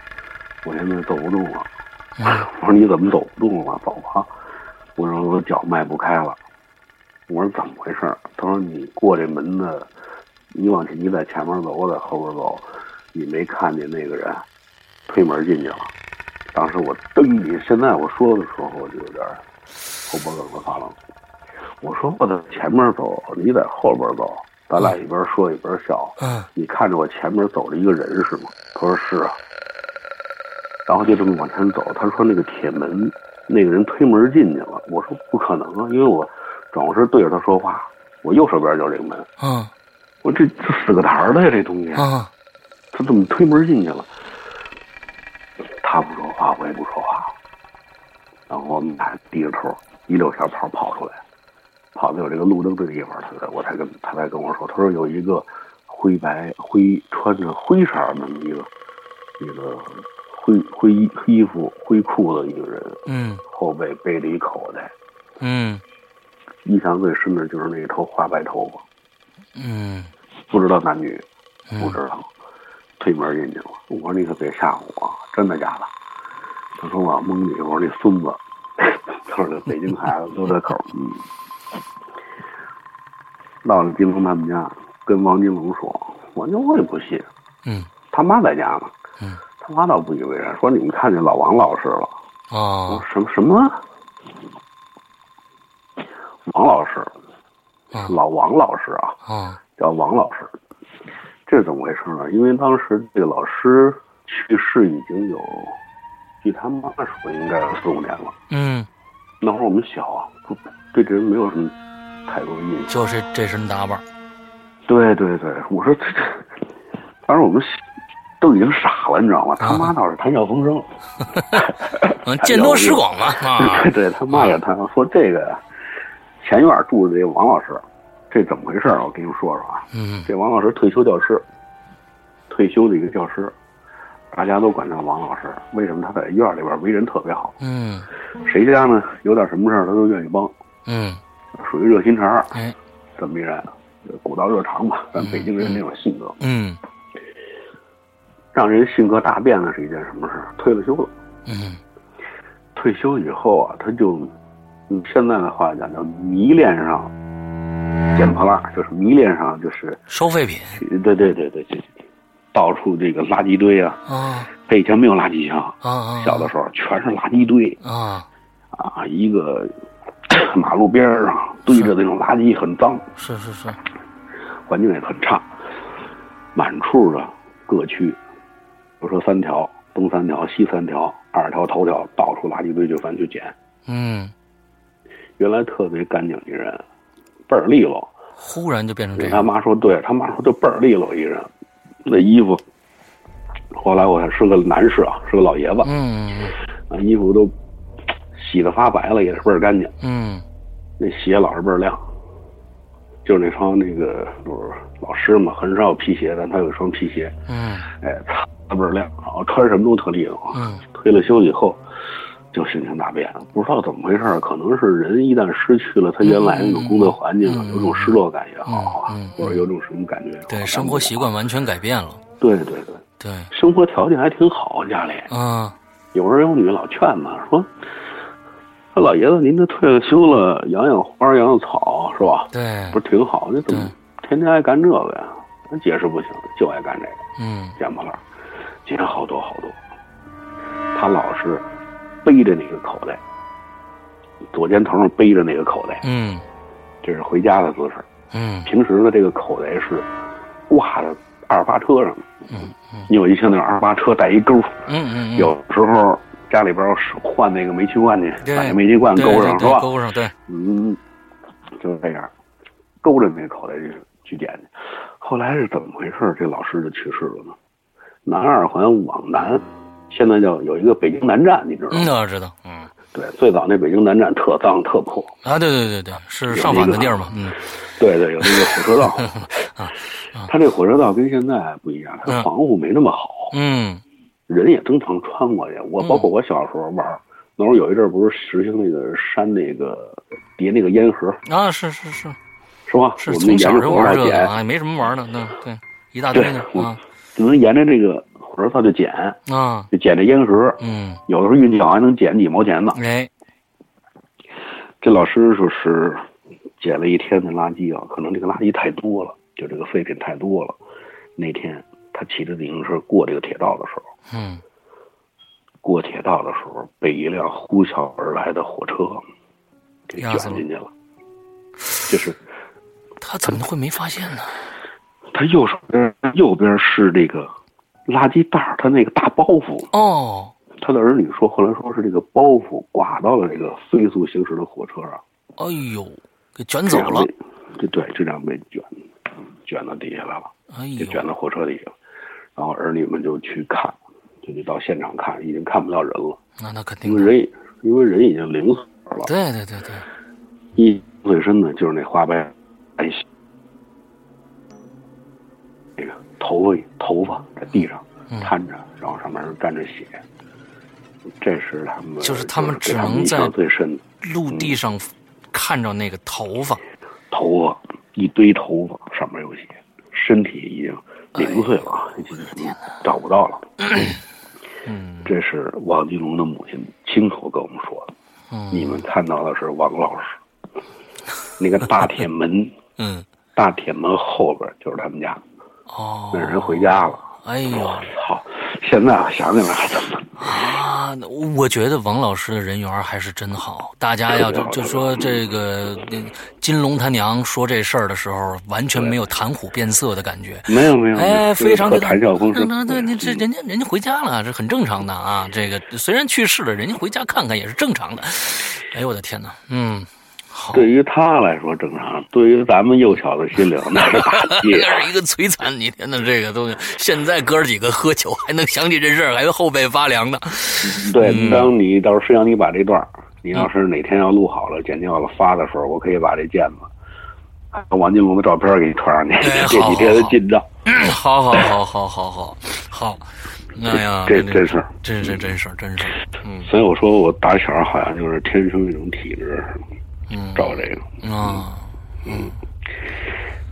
我现在走不动了。”嗯我说：“你怎么走不动了？走吧。”我说：“我脚迈不开了。”我说：“怎么回事？”他说：“你过这门子，你往前，你在前面走，我在后边走，你没看见那个人推门进去了。”当时我蹬你，现在我说的时候，我就有点后脖梗子发冷。我说我在前面走，你在后边走，咱俩一边说一边笑。嗯你看着我前面走着一个人是吗？他说是啊。然后就这么往前走，他说那个铁门，那个人推门进去了。我说不可能啊，因为我转过身对着他说话，我右手边就是这个门。啊我这这死个台儿的呀，这东西。啊他怎么推门进去了？他不说话，我也不说话。然后我们俩低着头，一溜小跑跑出来，跑到有这个路灯的地方，他才我才跟他才跟我说，他说有一个灰白灰穿着灰色儿的一个一个灰灰衣衣服灰裤子一个人，嗯后背背着一口袋，嗯印象最深的就是那一头花白头发，嗯不知道男女，嗯不知道，推门进去了。我说你可别吓唬我，真的假的？他说我要蒙你，我说你孙子，他说这北京孩子都这口儿，嗯。到了金龙他们家，跟王金龙说，王金龙也不信，嗯他妈在家呢，嗯他妈倒不以为然，说你们看见老王老师了。啊什么什么？王老师，啊老王老师啊。啊叫王老师。这是怎么回事呢？因为当时这个老师去世已经有，据他妈说应该有四五年了。嗯那会儿我们小啊，不对这人没有什么太多的印象。就是这身打扮，对对对，我说这这，当时我们都已经傻了，你知道吗？他妈倒是谈笑风生，嗯，见多识广嘛啊，对 对，他妈也谈说这个呀，前院住的这个王老师，这怎么回事儿？我跟你们说说啊，嗯这王老师退休教师，退休的一个教师，大家都管他王老师。为什么他在院里边为人特别好？嗯谁家呢有点什么事儿他都愿意帮，嗯，属于热心肠儿哎，这么一人，古道热肠吧，咱北京人那种性格。嗯让人性格大变了是一件什么事儿？退了休了，嗯退休以后啊，他就，用现在的话讲叫迷恋上捡破烂，就是迷恋上就是，收废品对对对对对，到处这个垃圾堆啊，啊。他以前没有垃圾箱，小的时候全是垃圾堆啊，啊，一个 马路边儿上堆着那种垃圾，很脏，是是是，环境也很差，满处的各区，比如说三条，东三条，西三条，二条头条，到处垃圾堆就翻去捡。嗯，原来特别干净一人，倍儿利落。忽然就变成这样他，妈说对，他妈说就倍儿利落一人，那衣服。后来我还是个男士啊，是个老爷子，嗯啊，衣服都洗的发白了，也是倍儿干净。嗯那鞋老是倍儿亮，就是那双那个就是老师嘛，很少有皮鞋但，他有一双皮鞋，嗯哎，擦倍儿亮，然后穿什么都特利落。嗯退了休以后，就心情大变，不知道怎么回事儿，可能是人一旦失去了他原来那种工作环境，嗯有种失落感也好啊，嗯嗯或者有种什么感觉，对，生活习惯完全改变了，对对对，对，生活条件还挺好，家里啊有儿有女，老劝嘛，说。说老爷子，您这退了休了，养养花，养养草，是吧？对不，是挺好？你怎么天天爱干这个呀？那解释不行，就爱干这个。嗯捡破烂儿，捡好多好多。他老是背着那个口袋，左肩头上背着那个口袋，嗯这是回家的姿势。嗯平时呢，这个口袋是挂在二八车上的。嗯嗯你有一些那种二八车带一钩，嗯嗯，有时候家里边换那个煤气罐去，把那煤气罐对勾上是吧？勾上，对，嗯，就是这样，勾着那个口袋去去捡去。后来是怎么回事？这老师就去世了呢。南二环往南，现在叫有一个北京南站，你知道吗？嗯，我知道，嗯对，最早那北京南站特脏特破，啊，对对对对，是上访的地儿嘛，嗯对对，有那个火车道。啊它这火车道跟现在不一样，它嗯防护没那么好，嗯人也经常穿过去。我包括我小时候玩儿，那时候有一阵儿不是实行那个扇那个叠那个烟盒，啊，是是是是吧？是，我们从小时候玩这个啊，没什么玩的，那对，一大堆对呢啊只能沿着这个火车道就捡，啊，就捡这烟盒。嗯，有的时候运气好还能捡几毛钱呢。哎，这老师说是捡了一天的垃圾啊，可能这个垃圾太多了，就这个废品太多了。那天他骑着自行车过这个铁道的时候，嗯过铁道的时候被一辆呼啸而来的火车给卷进去了。就是他怎么会没发现呢？他右手边右边是这个垃圾袋儿，他那个大包袱。哦，他的儿女说，后来说是这个包袱刮到了这个飞速行驶的火车上，哎呦，给卷走了，这对，这样被卷卷到底下来了。哎呦，就卷到火车里了。然后儿女们就去看，就去到现场看，已经看不到人了，那那肯定，因为人因为人已经零死了。对对对对，印象最深的就是那花白哎，那头发头发在地上嗯。摊着，然后上面沾着血。这是他们，就是他们给只能在最深陆地上看着那个头发，头发，一堆头发上面有血，身体已经零碎了，哎已经找不到了。嗯。这是王金龙的母亲亲口跟我们说的。嗯。你们看到的是王老师，那个大铁门，嗯，大铁门后边就是他们家。哦，那人回家了。哎呦，我操！现在我想起来还怎么啊，我觉得王老师的人缘还是真好。大家要就就说这个金龙他娘说这事儿的时候，完全没有谈虎变色的感觉。没有没有，哎，非常的谈笑风生。那那那这人家人家回家了，这很正常的啊。这个虽然去世了，人家回家看看也是正常的。哎呦我的天哪，嗯。对于他来说正常，对于咱们幼小的心灵那是打击，那是一个摧残。你天呐，这个东西，现在哥几个喝酒还能想起这事儿，还后背发凉呢。对，当你到时候实际上你把这段你要是哪天要录好了、剪掉了发的时候，我可以把这件子，王金龙的照片给你传上去。这几天的进账。好好好好好好好。哎呀，这真是，真是真事真是。嗯。所以我说，我打小好像就是天生一种体质。嗯，找这个。啊，嗯，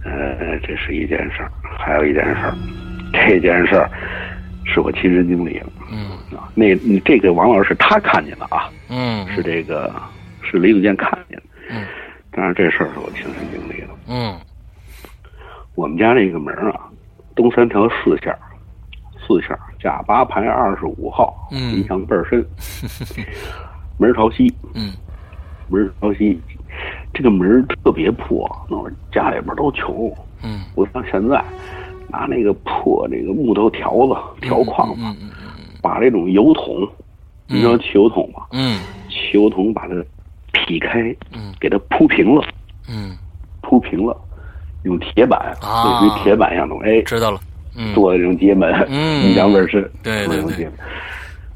呃，这是一件事儿，还有一件事儿，这件事儿是我亲身经历的，嗯。啊，那你这个王老师他看见了啊，嗯，是这个是李子健看见的，嗯，但是这事儿是我亲身经历的，嗯，我们家那个门啊，东三条四线，四线甲八排二十五号，嗯，印象倍儿深，门朝西，嗯。门朝西，这个门特别破，那会家里边都穷，嗯，不像现在，拿那个破那个木头条子条框子，把这种油桶，你知道汽油桶吗？嗯，汽油桶把它劈开，嗯，给它铺平了，嗯，铺平了，用铁板，啊，类似于铁板一样东西，哎，知道了，做的这种街门，嗯，印象倍儿深，对对对，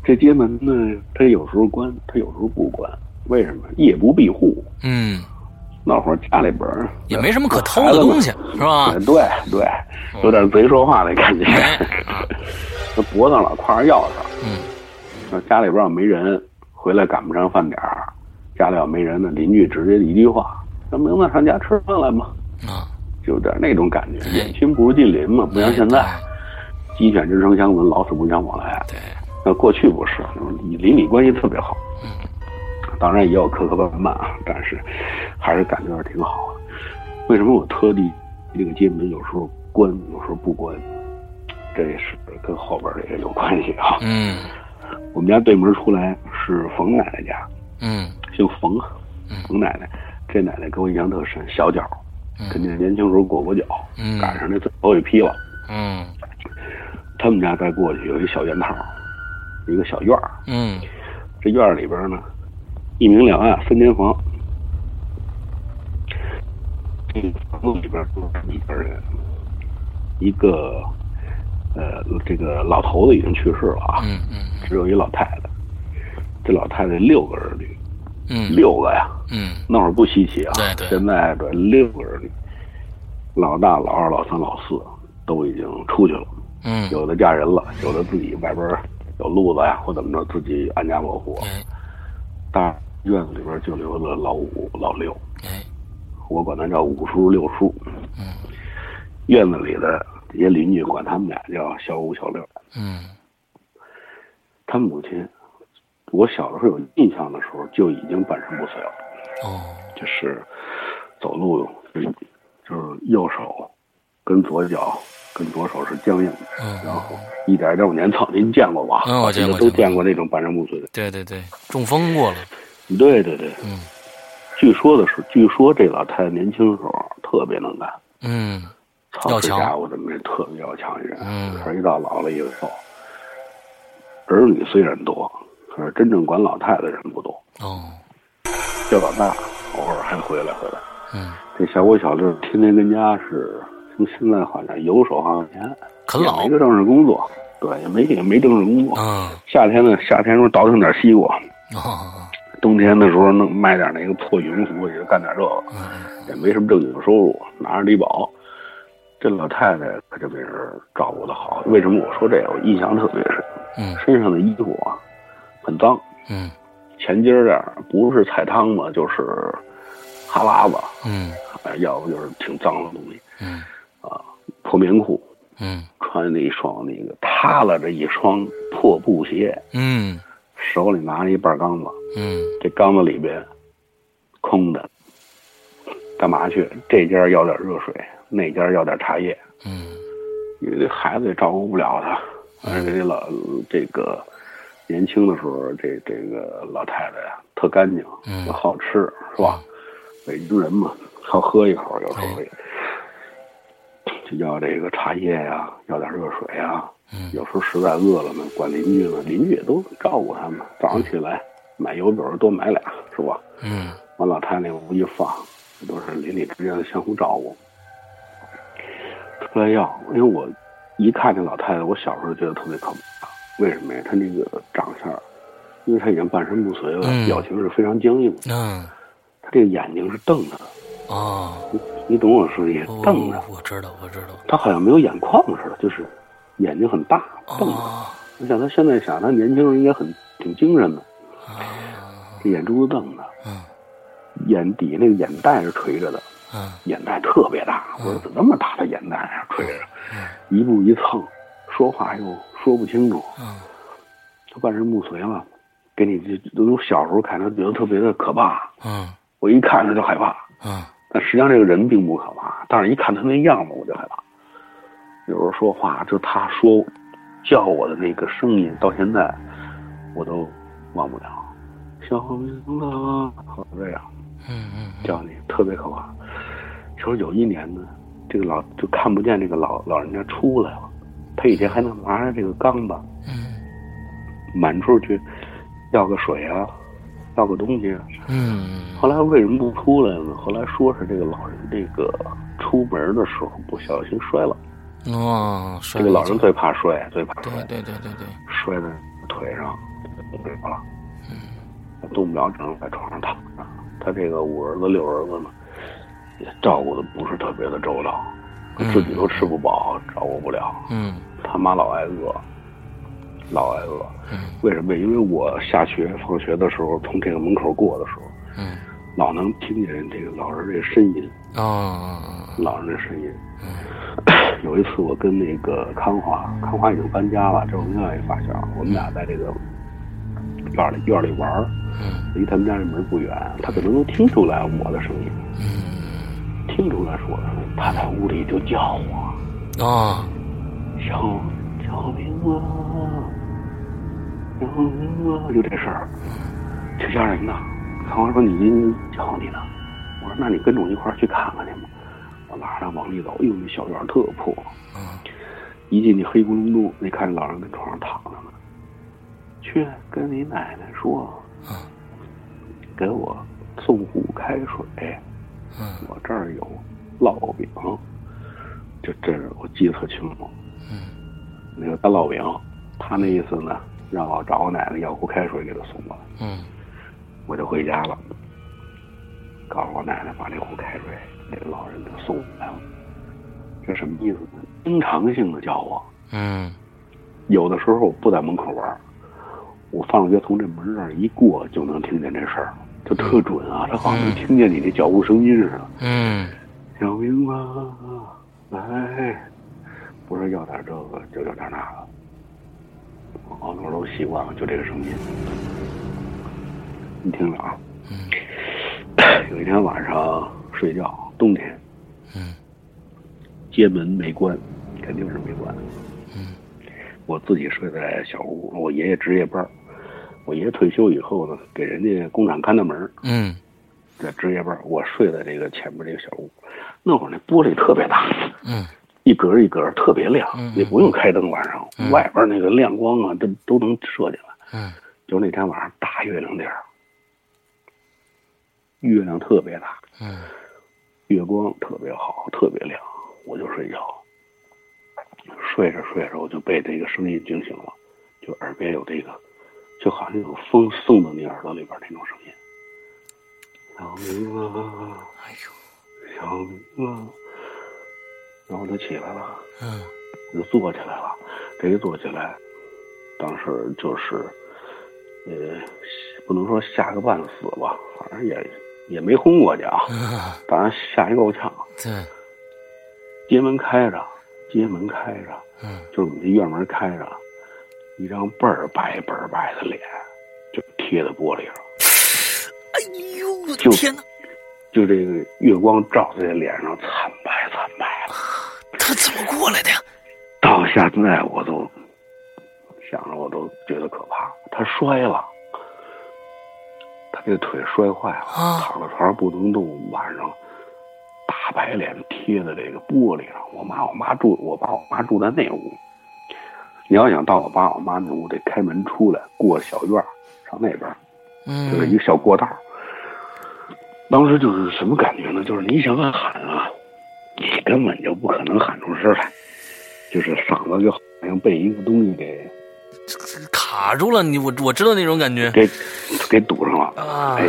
这街门呢，它有时候关，它有时候不关。为什么夜不闭户？嗯，那会儿家里边也没什么可偷的东西，是吧？对对，有点贼说话的感觉。这脖子上老挎着钥匙。嗯，那家里边要没人，回来赶不上饭点儿，家里要没人呢，邻居直接一句话：“那明子上家吃饭来嘛。”啊，就有点那种感觉，远亲不如近邻嘛，不像现在，鸡犬之声相闻，老死不相往来。对，那过去不是，邻里关系特别好。嗯。当然也有磕磕绊绊啊，但是还是感觉是挺好的。为什么我特地这个街门有时候关，有时候不关？这也是跟后边这个有关系啊。嗯，我们家对门出来是冯奶奶家。嗯，姓冯，冯奶奶。这奶奶给我印象特深，小脚，肯定年轻时候裹过脚，赶上那最后一批了。嗯，他们家再过去有一小院套，一个小院儿。嗯，这院儿里边呢。一明两暗三间房，这房子里边住着几个人，一个呃，这个老头子已经去世了啊，嗯嗯，只有一老太太，这老太太六个儿女，嗯，六个呀，嗯，那会儿不稀奇啊，对对，现在这六个儿女，老大、老二、老三、老四都已经出去了，嗯，有的嫁人了，有的自己外边有路子呀，或怎么着，自己安家落户，大。院子里边就留了老五、老六，哎，我管他叫五叔、六叔。嗯，院子里的这些邻居管他们俩叫小五、小六。嗯，他母亲，我小的时候有印象的时候就已经半身不遂了。哦，就是走路就是就是右手跟左脚跟左手是僵硬的，然后一点一点往前蹭。您见过吧？嗯，我见过，都见过那种半身不遂的。对对对，中风过了。对对对，嗯，据说的是，据说这老太太年轻时候特别能干，嗯，操这家务怎么特别要强一人，嗯，可是一到老了以后，儿女虽然多，可是真正管老太太的人不多。哦，叫老大偶尔还回来回来，嗯，这小五小六天天跟家是，从现在好像游手好闲，啃老，没个正式工作，对，也没也没正式工作。嗯，夏天呢，夏天时候倒腾点西瓜。哦。冬天的时候能卖点那个破羽绒服，也就干点这个，也没什么正经的收入，拿着低保。这老太太可就被人照顾的好。为什么我说这个？我印象特别深。嗯，身上的衣服啊，很脏。嗯，前襟儿啊，不是菜汤子，就是哈喇子。嗯，要不就是挺脏的东西。嗯，啊，破棉裤。嗯，穿那一双那个塌了着一双破布鞋。嗯。手里拿着一半缸子，嗯，这缸子里边空的，干嘛去？这家要点热水，那家要点茶叶，嗯，因为这孩子也照顾不了他，而且这老这个年轻的时候，这这个老太太呀，特干净，嗯好吃，是吧？北京人嘛，好喝一口，有时候也就要这个茶叶呀，要点热水呀。嗯有时候实在饿了呢，管邻居呢，邻居也都照顾他们。早上起来买油饼多买俩，是吧？嗯往老太太那屋一放，这都是邻里之间的相互照顾。出来要，因为我一看见老太太，我小时候觉得特别可怕。为什么呀？她那个长相，因为她已经半身不遂了，嗯表情是非常僵硬。嗯她这个眼睛是瞪着的，哦，你你懂我说意思？瞪着，我知道我知道。她好像没有眼眶似的，就是眼睛很大，瞪我想他现在想，他年轻人应该很挺精神的，啊。这眼珠子瞪着，嗯。眼底那个眼袋是垂着的。嗯。眼袋特别大，我说怎么那么大的眼袋啊，垂着，嗯。一步一蹭，说话又说不清楚，嗯。他半身不遂了，给你这都小时候看他觉得特别的可怕，嗯。我一看他就害怕，嗯。但实际上这个人并不可怕，但是一看他那样子我就害怕。有时候说话，就他说叫我的那个声音，到现在我都忘不了。小明啊，好这样。嗯嗯叫你特别可怕。说有一年呢，这个老就看不见这个老老人家出来了，他以前还能拿着这个缸子嗯满处去要个水啊，要个东西啊。嗯后来为什么不出来呢？后来说是这个老人这个出门的时候不小心摔了。哦，这个老人最怕摔，最怕对摔，对对对对，摔在腿上，动不了了。他动不了，只能在床上躺着。他这个五儿子六儿子呢，也照顾的不是特别的周到，自己都吃不饱，照顾不了。嗯他妈老挨饿，老挨饿。嗯为什么？因为我下学放学的时候，从这个门口过的时候，嗯老能听见这个老人这声音，哦老人的声音。有一次我跟那个康华，康华已经搬家了，这是我们另外一发小，我们俩在这个院里院里玩儿，嗯离他们家这门不远，他可能能听出来我的声音，嗯听出来是我的声音，他在屋里就叫我啊小小明啊，小明啊，就这事儿，挺吓人的。康华说你叫你呢，我说那你跟着我一块儿去看看去吧。我拉着他往里走，哎呦，那小院儿特破，嗯一进去黑咕隆咚，那看见老人跟床上躺着呢。去跟你奶奶说，嗯给我送壶开水，嗯我这儿有烙饼。这这我记得特清楚。嗯那个大烙饼，他那意思呢，让我找我奶奶要壶开水给他送过来。嗯我就回家了，告诉我奶奶把这壶开水给老人就送过来了。这什么意思呢？经常性的叫我，嗯有的时候我不在门口玩儿，我放学从这门这儿一过就能听见这事儿，就特准啊，他好像能听见你这脚步声音似的。嗯小明啊，来，不是要点这个，就要点那个。我好多都习惯了，就这个声音。你听着啊，有一天晚上睡觉，冬天，嗯。街门没关，肯定是没关。嗯。我自己睡在小屋，我爷爷值夜班我爷爷退休以后呢，给人家工厂看大门，嗯。在值夜班我睡在这个前面这个小屋。那会儿那玻璃特别大，嗯。一格一格特别亮嗯，也不用开灯，晚上嗯。外边那个亮光啊，都都能射进来。嗯。就那天晚上大月亮地儿，月亮特别大，嗯月光特别好，特别亮，我就睡觉。睡着睡着，我就被这个声音惊醒了，就耳边有这个，就好像有风送到你耳朵里边那种声音。小明啊，哎呦小明啊，然后我就起来了，嗯我就坐起来了。这一坐起来，当时就是，呃，不能说吓个半死吧，反正也也没轰过去啊，嗯当然吓一够呛。对街门开着，街门开着，嗯就是我们这院门开着，一张倍儿白倍儿白的脸，就贴在玻璃上，哎呦我的就天哪！就这个月光照在脸上，惨白惨白的。他怎么过来的呀？到现在我都想着我都觉得可怕。他摔了，他这腿摔坏了，啊躺在床上不能动，晚上大白脸贴在这个玻璃上。我妈我妈住，我爸我妈住在那屋。你要想到我爸我妈那屋，得开门出来，过小院儿上那边儿，就是一嗯个小过道儿。当时就是什么感觉呢？就是你想喊啊，你根本就不可能喊出声来，就是嗓子就好像被一个东西给卡住了，你我我知道那种感觉给给堵上了。啊哎，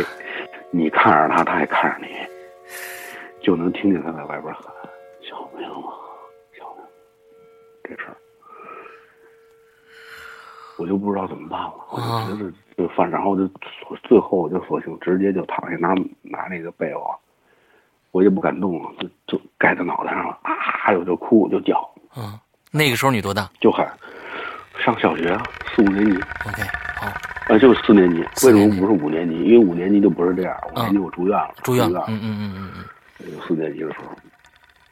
你看着他，他也看着你，就能听见他在外边喊：“小明啊，小明。”这事儿，我就不知道怎么办了。我啊就觉得就反，然后就最后我就索性直接就躺下拿拿那个被窝，我也不敢动了，就就盖在脑袋上了啊，我就哭就叫嗯，那个时候你多大就喊。上小学啊，四五年级。？OK，好，啊，就是四年级，为什么不是五年级？因为五年级就不是这样，五嗯年级我住院了，住院。了了，，嗯嗯嗯嗯嗯。嗯，四年级的时候，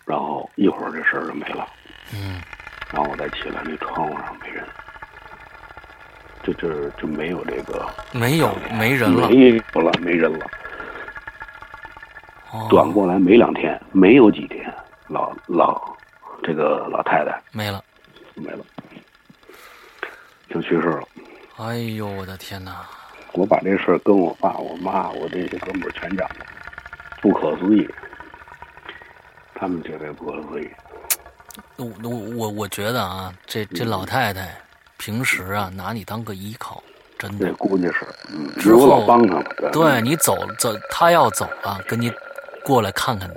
然后一会儿这事儿就没了，嗯。然后我再起来，那窗户上没人，就这就没有这个嗯，没有没人了，没有了，没人了。哦。转过来没两天，没有几天，老老这个老太太没了。没了，就去世了。哎呦我的天哪！我把这事儿跟我爸、我妈、我这些哥们儿全讲了，不可思议。他们觉得不可思议。我我我我觉得啊，这这老太太平时啊拿你当个依靠，真这的。估计是，嗯，之后老帮他了。对你走走，她要走了，跟你过来看看你，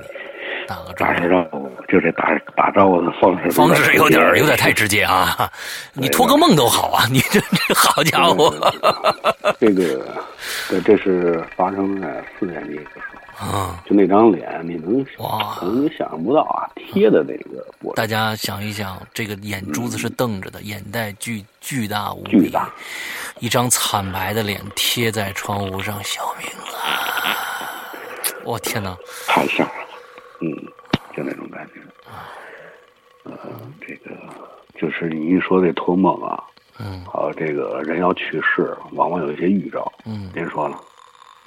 打个招打呼。招呼，就这打打招呼的方式，方式有点有点太直接啊！你托个梦都好啊！你这这好家伙这个，对，这是发生在四年级的时候，啊！就那张脸，你能哇可能你想象不到啊，贴的那个大家想一想，这个眼珠子是瞪着的，眼袋巨巨大无比，巨大，一张惨白的脸贴在窗户上，小明啊！我天哪！太吓人了，嗯，就那种感觉。呃，这个就是你一说这托梦啊，嗯。还有这个人要去世，往往有一些预兆。嗯。您说呢？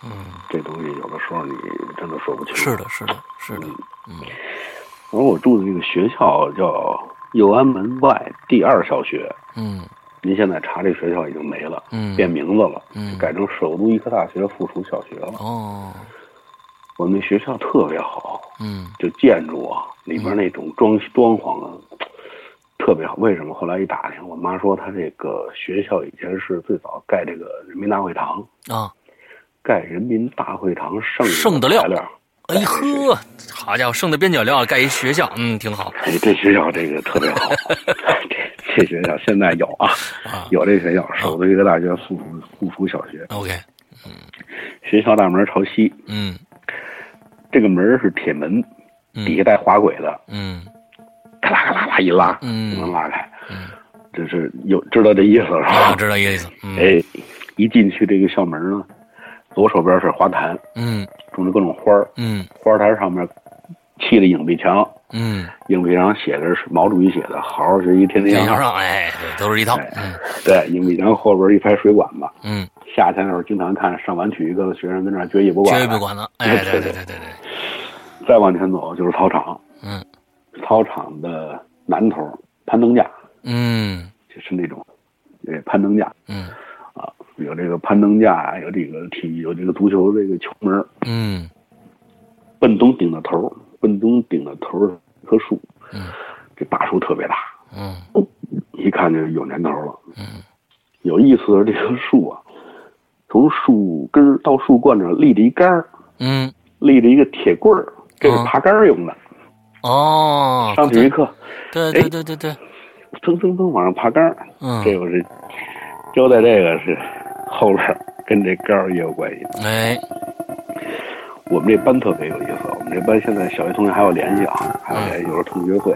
嗯，这东西有的时候你真的说不清。是的，是的，是的，嗯。而我住的这个学校叫右安门外第二小学，嗯。您现在查这学校已经没了，嗯。变名字了，嗯。改成首都医科大学附属小学了。哦我们学校特别好，嗯就建筑啊，里边那种装装潢啊，特别好。为什么？后来一打听，我妈说她这个学校以前是最早盖这个人民大会堂，啊！盖人民大会堂剩剩的料。哎呵，好家伙，剩的边角料盖一学校，嗯，挺好哎，这学校这个特别好，这这学校现在有啊，啊。有这学校，首都医科大学附属附属小学，OK，学校大门朝西，嗯这个门是铁门，底下嗯带滑轨的，嗯。咔啦咔啦啦一拉，嗯。就能拉开。嗯，这是有知道这意思是啊，吧？知道意思。嗯。哎，一进去这个校门呢，左手边是花坛，嗯。种着各种花儿，嗯。花坛上面砌的影壁墙，嗯，影壁上写的是毛主席写的“好好学习，天天向上上哎，对，都是一套。嗯”。对，影壁墙后边一排水管子，嗯，夏天的时候经常看上完体育课的学生跟那儿撅尾巴管，绝 对不。管了。哎，对对对对对，再往前走就是操场，嗯操场的南头攀登架，嗯就是那种，呃，攀登架嗯啊，有这个攀登架，有这个体，有这个足球这个球门，嗯奔东顶的头，奔东顶的头是一棵树，嗯。这大树特别大，嗯。一看就有年头了。嗯。有意思的是，这棵树啊，从树根到树冠上立着一杆儿，嗯，立着一个铁棍儿，这是嗯爬杆儿用的。哦，上体育课，对对对对对，蹭蹭蹭往上爬杆儿，嗯，这个是交代这个是后边跟这杆儿也有关系。哎，我们这班特别有意思，我们这班现在小学同学还有联系啊，还有联系，有时候同学会，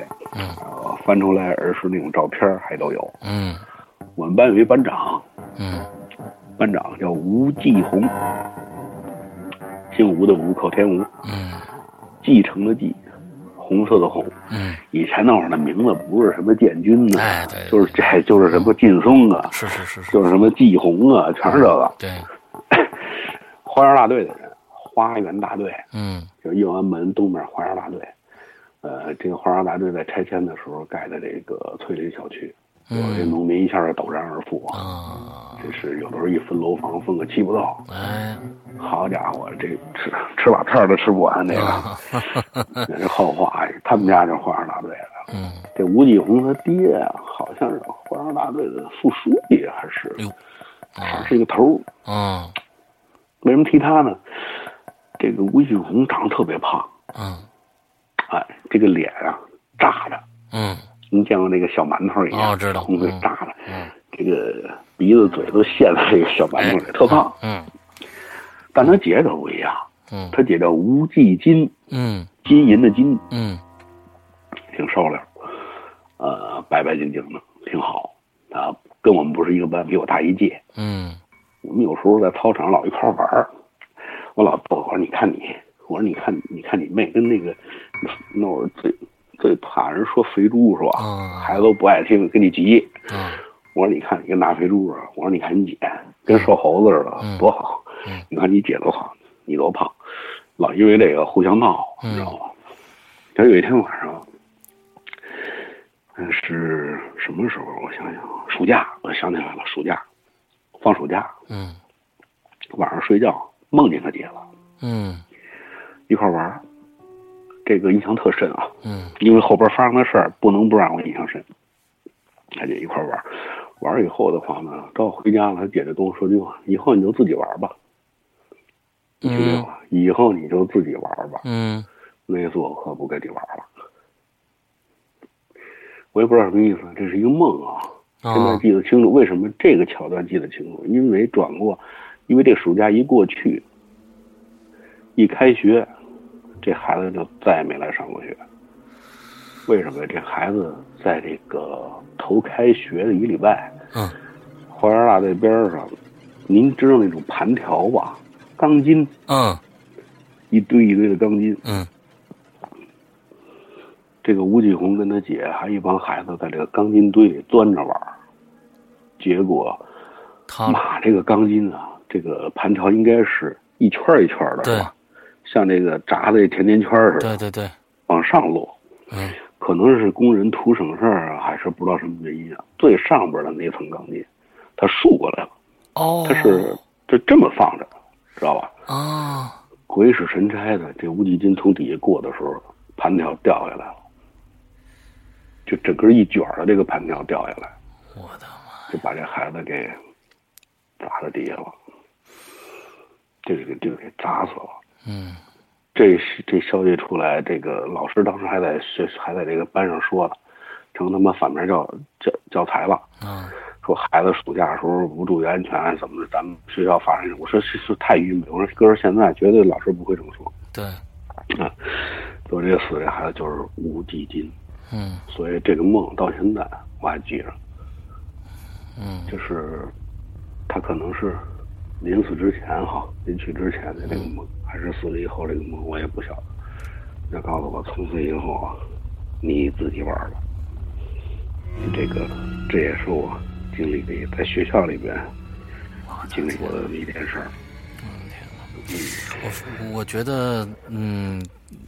翻出来儿时那种照片还都有。嗯我们班有一班长，嗯班长叫吴继红，姓吴的吴，口天吴，嗯继承的继，红色的红。嗯，以前那会儿的名字不是什么建军呢，哎就是这就是什么劲松啊，是是是是，就是什么继红啊，全是这个。对，花园大队的人，花园大队嗯就是右安门东面花园大队。呃，这个花园大队在拆迁的时候盖的这个翠林小区，我这农民一下就陡然而富啊。啊，这是有的时候一分楼房分个七不到，哎，好家伙，这吃吃把菜都吃不完，那个 那是后话。他们家就是花园大队的。嗯，这吴继红他爹啊，好像是花园大队的副书记，还是是一个头儿。嗯为什么提他呢？这个吴继红长得特别胖，嗯。哎，这个脸啊炸的，嗯。你见过那个小馒头一样？哦知道。红的嗯。炸的，嗯。这个鼻子嘴都陷在这个小馒头里，特胖。嗯。但他姐可不一样，嗯。他姐叫吴继金，嗯。金银的金，嗯。挺瘦溜，呃，白白净净的，挺好。啊，跟我们不是一个班，比我大一届。嗯。我们有时候在操场老一块玩儿，我老逗我说：“你看你，我说你看你看你妹跟那个那会儿最最怕人说肥猪是吧？嗯孩子都不爱听，跟你急。嗯我说你看你跟大肥猪似的，我说你看你姐跟瘦猴子似的，嗯多好。嗯你看你姐多好，你多胖，老因为这个互相闹，你知道吗？他有一天晚上，嗯，是什么时候？我想想，暑假，我想起来了，暑假，放暑假，嗯晚上睡觉梦见他姐了，嗯一块玩儿这个印象特深啊，嗯因为后边发生的事儿不能不让我印象深。他姐一块玩儿玩儿以后的话呢，到回家了，他姐就跟我说句话：“以后你就自己玩儿吧。”你听见吗？以后你就自己玩儿吧。嗯那次我可不跟你玩儿了。我也不知道什么意思，这是一个梦啊。现在啊记得清楚，为什么这个桥段记得清楚？因为转过，因为这暑假一过去，一开学，这孩子就再也没来上过学。为什么？这孩子在这个头开学的一礼拜，嗯花园大队边上，您知道那种盘条吧？钢筋，嗯一堆一堆的钢筋。嗯这个吴继红跟他姐还一帮孩子在这个钢筋堆里钻着玩儿结果他妈，这个钢筋啊，这个盘条应该是一圈儿一圈儿的，对。是吧？像这个炸的甜甜圈儿似的，对对对。往上落。嗯。可能是工人图省事儿啊，还是不知道什么原因啊？最上边的那层钢筋，它竖过来了，哦。它是就这么放着，知道吧？啊鬼使神差的，这无极金从底下过的时候，盘条掉下来了，就整个一卷儿的这个盘条掉下来，我的妈就把这孩子给砸在地下了，这个就给砸死了。嗯这这消息出来，这个老师当时还在学还在这个班上说呢，成他妈反面教教教材了。啊说孩子暑假的时候不注意安全怎么的，咱们学校发生。我说是是太愚昧。我说搁着现在绝对老师不会这么说对啊。说这个死这孩子就是吴继金，嗯所以这个梦到现在我还记着，嗯就是他可能是临死之前哈，临去之前的那个梦，还是死了以后这个梦，我也不晓得。要告诉我，从此以后啊，你自己玩吧。这个这也是我经历的在学校里边经历过的一件事儿。我我觉得，嗯，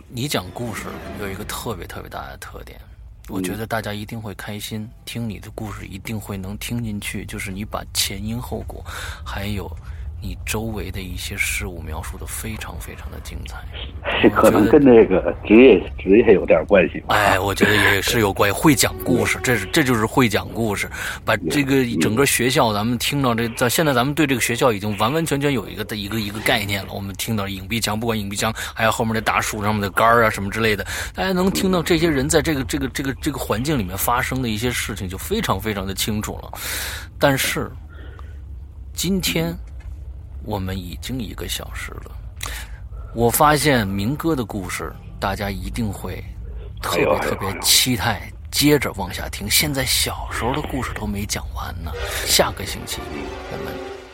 你讲故事有一个特别特别大的特点，我觉得大家一定会开心，听你的故事一定会能听进去，就是你把前因后果，还有你周围的一些事物描述的非常非常的精彩。可能跟这个职业职业有点关系吧。哎，我觉得也是有关系，会讲故事，这是这就是会讲故事，把这个整个学校，咱们听到这，在现在咱们对这个学校已经完完全全有一个的一个一个概念了。我们听到影壁墙，不管影壁墙，还有后面的大树上面的杆儿啊什么之类的，大家能听到这些人在这个这个这个这个环境里面发生的一些事情，就非常非常的清楚了。但是今天我们已经一个小时了。我发现明哥的故事，大家一定会特别特别期待，接着往下听。现在小时候的故事都没讲完呢，下个星期我们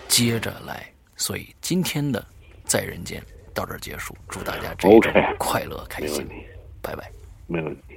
接着来。所以今天的在人间到这儿结束，祝大家这一周快乐开心拜拜。没问题。